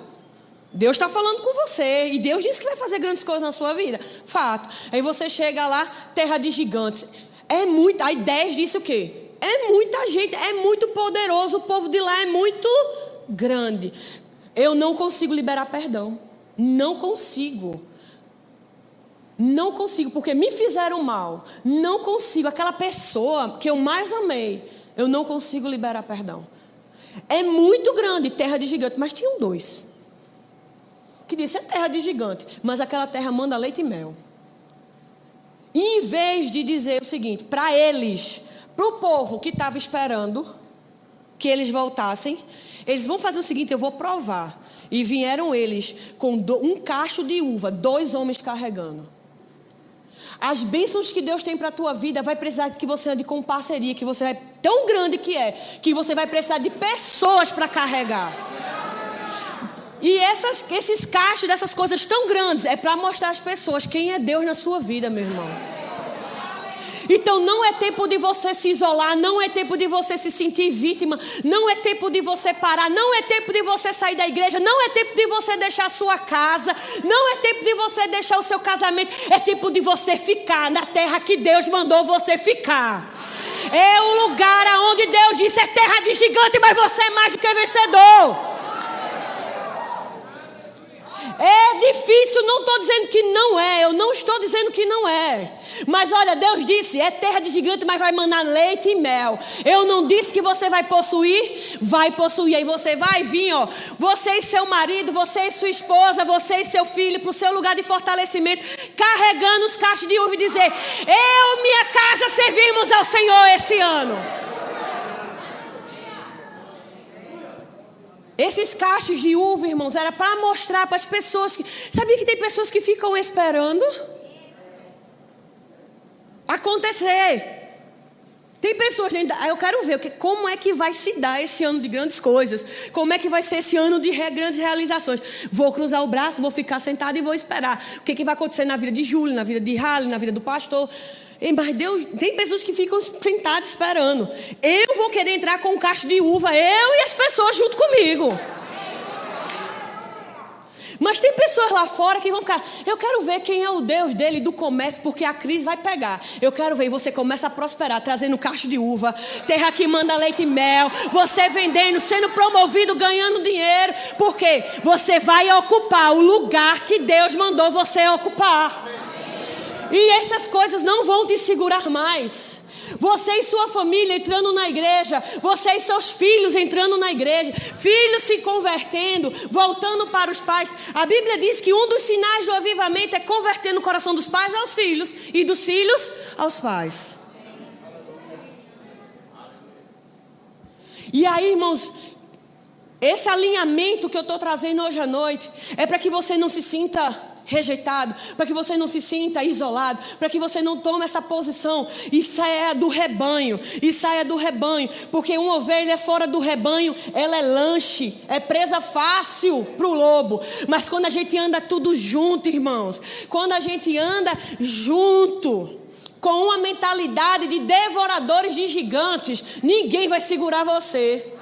Deus está falando com você. E Deus disse que vai fazer grandes coisas na sua vida. Fato. Aí você chega lá, terra de gigantes. É muito. Aí 10 disse o quê? É muita gente, é muito poderoso, o povo de lá é muito grande. Eu não consigo liberar perdão. Não consigo. Não consigo, porque me fizeram mal. Não consigo. Aquela pessoa que eu mais amei, eu não consigo liberar perdão. É muito grande, terra de gigante, mas tinham dois. Que disse, é terra de gigante, mas aquela terra manda leite e mel. E em vez de dizer o seguinte, para eles, para o povo que estava esperando que eles voltassem, eles vão fazer o seguinte: eu vou provar. E vieram eles com um cacho de uva, dois homens carregando. As bênçãos que Deus tem para a tua vida vai precisar que você ande com parceria, que você é tão grande que é, que você vai precisar de pessoas para carregar. E essas, esses cachos dessas coisas tão grandes é para mostrar às pessoas quem é Deus na sua vida, meu irmão. Então não é tempo de você se isolar, não é tempo de você se sentir vítima, não é tempo de você parar, não é tempo de você sair da igreja, não é tempo de você deixar a sua casa, não é tempo de você deixar o seu casamento, é tempo de você ficar na terra que Deus mandou você ficar. É o lugar aonde Deus disse é terra de gigante, mas você é mais do que vencedor. Difícil, não estou dizendo que não é, eu não estou dizendo que não é. Mas olha, Deus disse: é terra de gigante, mas vai mandar leite e mel. Eu não disse que você vai possuir, vai possuir. Aí você vai vir, ó, você e seu marido, você e sua esposa, você e seu filho, para o seu lugar de fortalecimento, carregando os cachos de uva e dizer: Eu, minha casa, servimos ao Senhor esse ano. Esses cachos de uva, irmãos, era para mostrar para as pessoas que. Sabia que tem pessoas que ficam esperando acontecer. Tem pessoas, eu quero ver como é que vai se dar esse ano de grandes coisas, como é que vai ser esse ano de grandes realizações. Vou cruzar o braço, vou ficar sentado e vou esperar. O que, que vai acontecer na vida de Júlio, na vida de Raleigh, na vida do pastor. Mas Deus, tem pessoas que ficam sentadas esperando. Eu vou querer entrar com um cacho de uva, eu e as pessoas junto comigo. Mas tem pessoas lá fora que vão ficar, eu quero ver quem é o Deus dele do comércio, porque a crise vai pegar. Eu quero ver, você começa a prosperar, trazendo cacho de uva, terra que manda leite e mel, você vendendo, sendo promovido, ganhando dinheiro, porque você vai ocupar o lugar que Deus mandou você ocupar. E essas coisas não vão te segurar mais. Você e sua família entrando na igreja, você e seus filhos entrando na igreja, filhos se convertendo, voltando para os pais. A Bíblia diz que um dos sinais do avivamento é convertendo o coração dos pais aos filhos e dos filhos aos pais. E aí, irmãos, esse alinhamento que eu estou trazendo hoje à noite é para que você não se sinta rejeitado, para que você não se sinta isolado, para que você não tome essa posição e saia do rebanho, e saia do rebanho, porque uma ovelha fora do rebanho, ela é lanche, é presa fácil para o lobo, mas quando a gente anda tudo junto, irmãos, quando a gente anda junto, com uma mentalidade de devoradores de gigantes, ninguém vai segurar você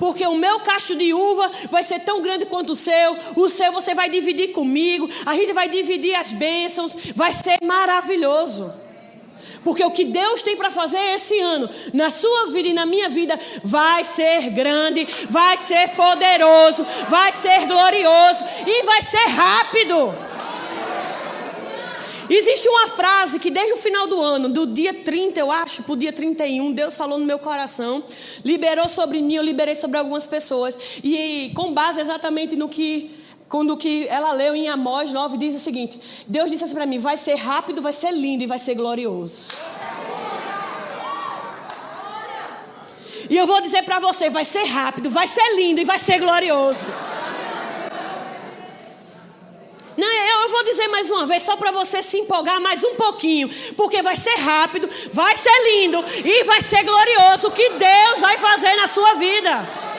porque o meu cacho de uva vai ser tão grande quanto o seu, o seu você vai dividir comigo, a gente vai dividir as bênçãos, vai ser maravilhoso. Porque o que Deus tem para fazer esse ano, na sua vida e na minha vida, vai ser grande, vai ser poderoso, vai ser glorioso e vai ser rápido. Existe uma frase que desde o final do ano, do dia 30, eu acho, para o dia 31, Deus falou no meu coração, liberou sobre mim, eu liberei sobre algumas pessoas. E com base exatamente no que quando que ela leu em Amós 9, diz o seguinte: Deus disse assim para mim: vai ser rápido, vai ser lindo e vai ser glorioso. E eu vou dizer para você: vai ser rápido, vai ser lindo e vai ser glorioso. Não, eu vou dizer mais uma vez, só para você se empolgar mais um pouquinho, porque vai ser rápido, vai ser lindo e vai ser glorioso o que Deus vai fazer na sua vida.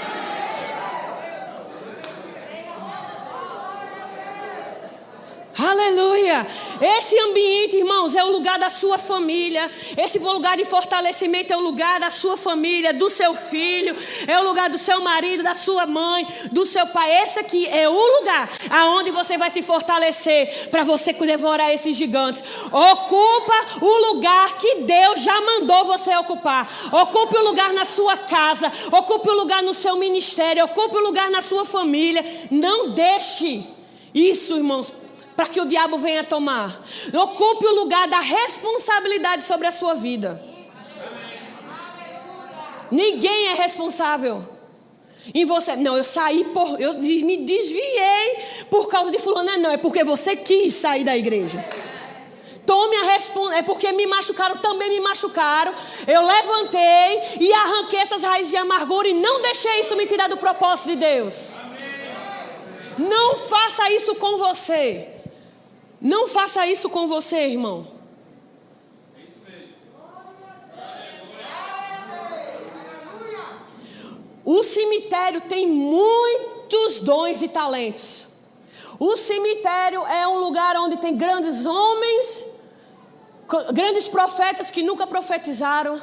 Aleluia! Esse ambiente, irmãos, é o lugar da sua família. Esse lugar de fortalecimento é o lugar da sua família, do seu filho, é o lugar do seu marido, da sua mãe, do seu pai. Esse aqui é o lugar aonde você vai se fortalecer para você devorar esses gigantes. Ocupa o lugar que Deus já mandou você ocupar. Ocupe o lugar na sua casa, ocupe o lugar no seu ministério, ocupe o lugar na sua família. Não deixe isso, irmãos, para que o diabo venha tomar. Ocupe o lugar da responsabilidade sobre a sua vida. Ninguém é responsável. Em você, não, eu saí por, eu me desviei por causa de fulano, não, é porque você quis sair da igreja. Tome a responsabilidade, é porque me machucaram, também me machucaram. Eu levantei e arranquei essas raízes de amargura e não deixei isso me tirar do propósito de Deus. Não faça isso com você. Não faça isso com você, irmão. O cemitério tem muitos dons e talentos. O cemitério é um lugar onde tem grandes homens, grandes profetas que nunca profetizaram,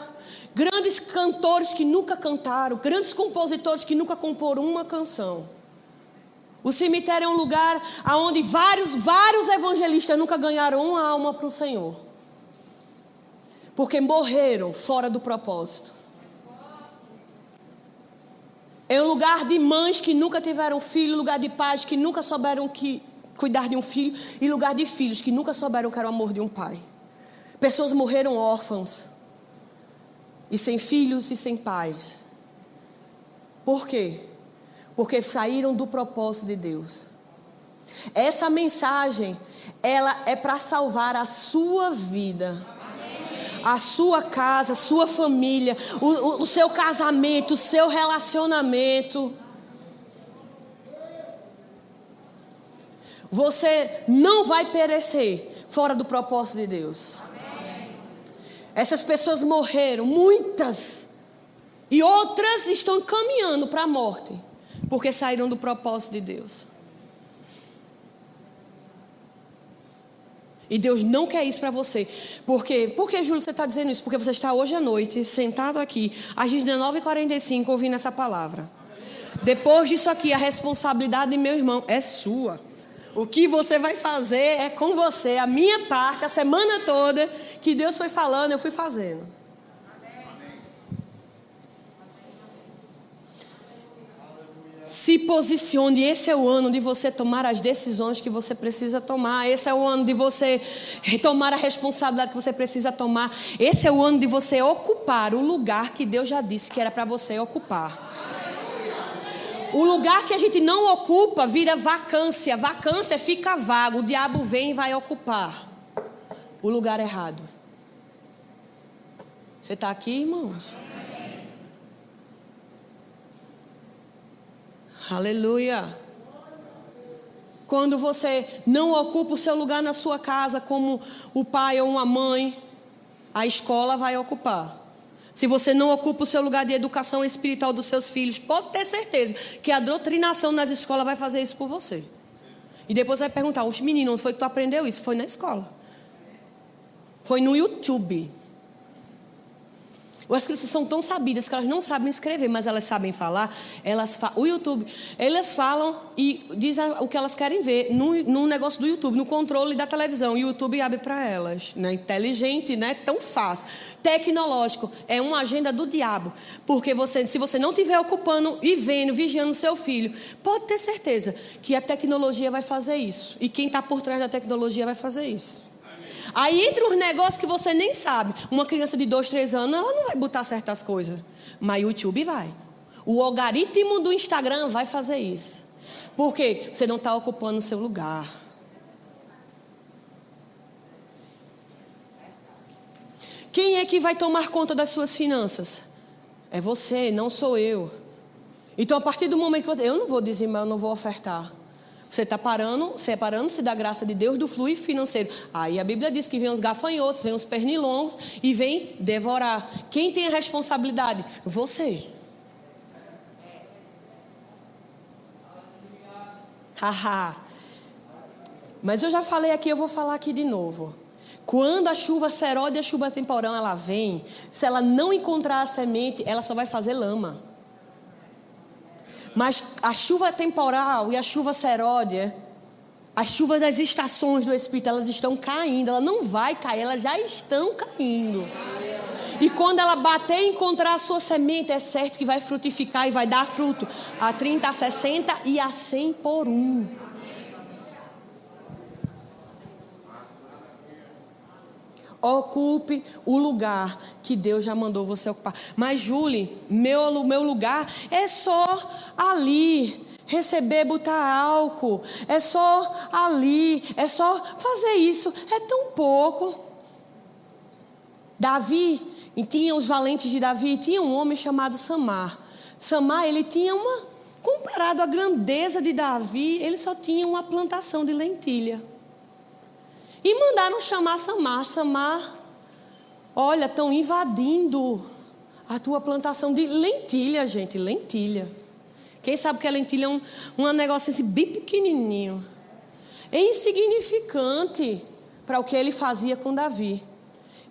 grandes cantores que nunca cantaram, grandes compositores que nunca comporam uma canção. O cemitério é um lugar onde vários, vários evangelistas nunca ganharam uma alma para o Senhor. Porque morreram fora do propósito. É um lugar de mães que nunca tiveram filho, lugar de pais que nunca souberam que cuidar de um filho, e lugar de filhos que nunca souberam que era o amor de um pai. Pessoas morreram órfãos, e sem filhos e sem pais. Por quê? Porque saíram do propósito de Deus. Essa mensagem, ela é para salvar a sua vida. A sua casa, a sua família, o, o, o seu casamento, o seu relacionamento. Você não vai perecer fora do propósito de Deus. Essas pessoas morreram, muitas, e outras estão caminhando para a morte porque saíram do propósito de Deus. E Deus não quer isso para você. Por quê? Por que, Júlio, você está dizendo isso? Porque você está hoje à noite, sentado aqui, às 19h45, ouvindo essa palavra. Depois disso aqui, a responsabilidade, meu irmão, é sua. O que você vai fazer é com você. A minha parte, a semana toda que Deus foi falando, eu fui fazendo. Se posicione. Esse é o ano de você tomar as decisões que você precisa tomar. Esse é o ano de você tomar a responsabilidade que você precisa tomar. Esse é o ano de você ocupar o lugar que Deus já disse que era para você ocupar. O lugar que a gente não ocupa vira vacância. Vacância fica vago. O diabo vem e vai ocupar o lugar errado. Você está aqui, irmãos? Aleluia. Quando você não ocupa o seu lugar na sua casa, como o pai ou uma mãe, a escola vai ocupar. Se você não ocupa o seu lugar de educação espiritual dos seus filhos, pode ter certeza que a doutrinação nas escolas vai fazer isso por você. E depois vai perguntar: os meninos, onde foi que tu aprendeu isso? Foi na escola. Foi no YouTube. As crianças são tão sabidas que elas não sabem escrever, mas elas sabem falar. Elas fa o YouTube, elas falam e dizem o que elas querem ver no, no negócio do YouTube, no controle da televisão. O YouTube abre para elas. Né? Inteligente, né? Tão fácil. Tecnológico é uma agenda do diabo. Porque você, se você não estiver ocupando e vendo, vigiando seu filho, pode ter certeza que a tecnologia vai fazer isso. E quem está por trás da tecnologia vai fazer isso. Aí entra uns negócios que você nem sabe. Uma criança de 2, 3 anos, ela não vai botar certas coisas. Mas o YouTube vai. O algoritmo do Instagram vai fazer isso. Por quê? Você não está ocupando o seu lugar. Quem é que vai tomar conta das suas finanças? É você, não sou eu. Então, a partir do momento que você. Eu não vou dizimar, eu não vou ofertar. Você está parando, separando-se da graça de Deus do fluir financeiro. Aí a Bíblia diz que vem os gafanhotos, vem os pernilongos e vem devorar. Quem tem a responsabilidade? Você. Haha. Mas eu já falei aqui, eu vou falar aqui de novo. Quando a chuva seródia e a chuva temporal ela vem, se ela não encontrar a semente, ela só vai fazer lama. Mas a chuva temporal e a chuva seródia, as chuvas das estações do Espírito, elas estão caindo. Ela não vai cair, elas já estão caindo. E quando ela bater e encontrar a sua semente, é certo que vai frutificar e vai dar fruto a 30, a 60 e a 100 por um. Ocupe o lugar que Deus já mandou você ocupar. Mas, Julie, meu, meu lugar é só ali. Receber, botar álcool. É só ali. É só fazer isso. É tão pouco. Davi, e tinha os valentes de Davi, tinha um homem chamado Samar. Samar, ele tinha uma. Comparado à grandeza de Davi, ele só tinha uma plantação de lentilha. E mandaram chamar Samar. Samar, olha, estão invadindo a tua plantação de lentilha, gente, lentilha. Quem sabe que a lentilha é um, um negócio assim bem pequenininho. É insignificante para o que ele fazia com Davi.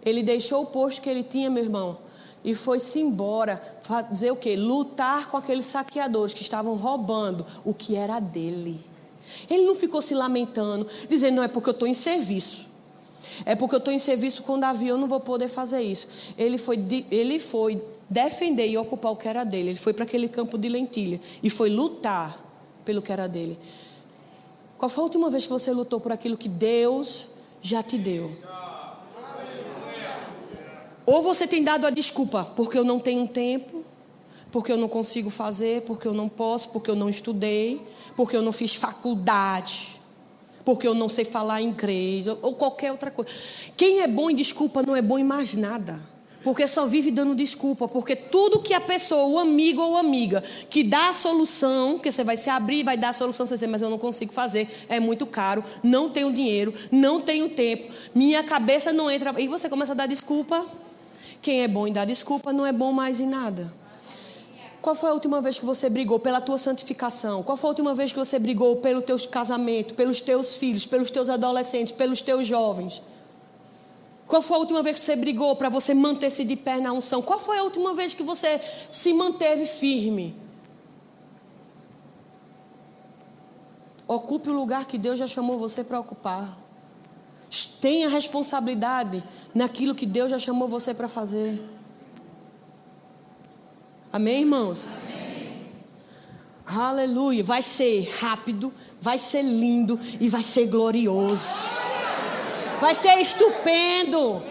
Ele deixou o posto que ele tinha, meu irmão, e foi-se embora fazer o quê? Lutar com aqueles saqueadores que estavam roubando o que era dele. Ele não ficou se lamentando, dizendo, não é porque eu estou em serviço. É porque eu estou em serviço com Davi, eu não vou poder fazer isso. Ele foi, ele foi defender e ocupar o que era dele. Ele foi para aquele campo de lentilha e foi lutar pelo que era dele. Qual foi a última vez que você lutou por aquilo que Deus já te deu? Ou você tem dado a desculpa, porque eu não tenho tempo, porque eu não consigo fazer, porque eu não posso, porque eu não estudei, porque eu não fiz faculdade, porque eu não sei falar inglês, ou qualquer outra coisa. Quem é bom em desculpa não é bom em mais nada. Porque só vive dando desculpa. Porque tudo que a pessoa, o amigo ou amiga, que dá a solução, que você vai se abrir, vai dar a solução, você dizer, mas eu não consigo fazer, é muito caro, não tenho dinheiro, não tenho tempo, minha cabeça não entra. E você começa a dar desculpa. Quem é bom em dar desculpa não é bom mais em nada. Qual foi a última vez que você brigou pela tua santificação? Qual foi a última vez que você brigou pelo teu casamento, pelos teus filhos, pelos teus adolescentes, pelos teus jovens? Qual foi a última vez que você brigou para você manter-se de pé na unção? Qual foi a última vez que você se manteve firme? Ocupe o lugar que Deus já chamou você para ocupar. Tenha responsabilidade naquilo que Deus já chamou você para fazer. Amém, irmãos? Amém. Aleluia. Vai ser rápido, vai ser lindo e vai ser glorioso. Vai ser estupendo.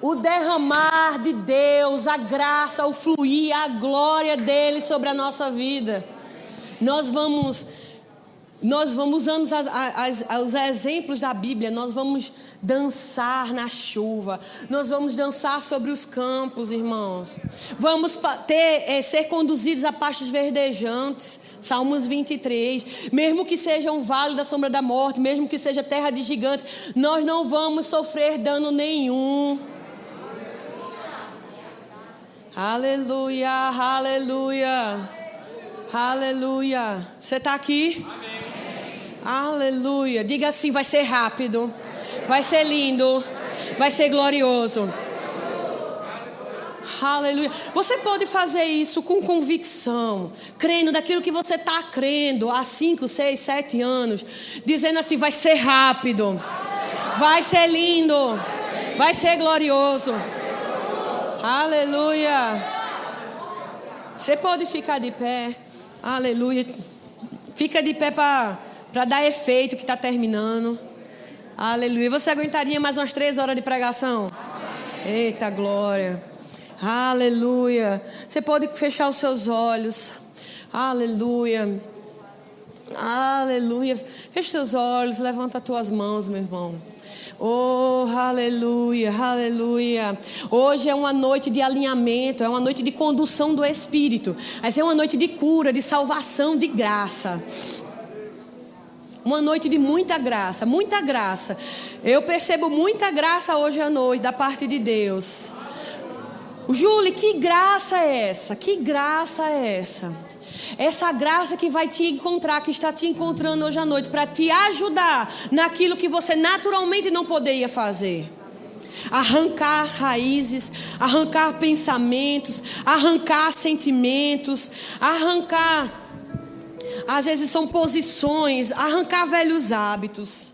O derramar de Deus, a graça, o fluir, a glória dele sobre a nossa vida. Nós vamos nós vamos usando as, as, os exemplos da Bíblia, nós vamos dançar na chuva, nós vamos dançar sobre os campos, irmãos. Vamos ter, é, ser conduzidos a pastos verdejantes, Salmos 23. Mesmo que seja um vale da sombra da morte, mesmo que seja terra de gigantes, nós não vamos sofrer dano nenhum. Aleluia, aleluia, aleluia. Você está aqui? Amém. Aleluia. Diga assim: vai ser rápido, vai ser lindo, vai ser glorioso. Aleluia. Você pode fazer isso com convicção, crendo daquilo que você está crendo há 5, 6, 7 anos, dizendo assim: vai ser rápido, vai ser lindo, vai ser glorioso. Aleluia. Você pode ficar de pé. Aleluia. Fica de pé para dar efeito que está terminando. Aleluia. Você aguentaria mais umas três horas de pregação? Eita glória. Aleluia. Você pode fechar os seus olhos. Aleluia. Aleluia. Feche seus olhos, levanta as tuas mãos, meu irmão. Oh, aleluia, aleluia. Hoje é uma noite de alinhamento, é uma noite de condução do Espírito. Vai ser uma noite de cura, de salvação, de graça. Uma noite de muita graça, muita graça. Eu percebo muita graça hoje à noite da parte de Deus. Júlia, que graça é essa? Que graça é essa? Essa graça que vai te encontrar, que está te encontrando hoje à noite, para te ajudar naquilo que você naturalmente não poderia fazer. Arrancar raízes, arrancar pensamentos, arrancar sentimentos, arrancar às vezes são posições, arrancar velhos hábitos.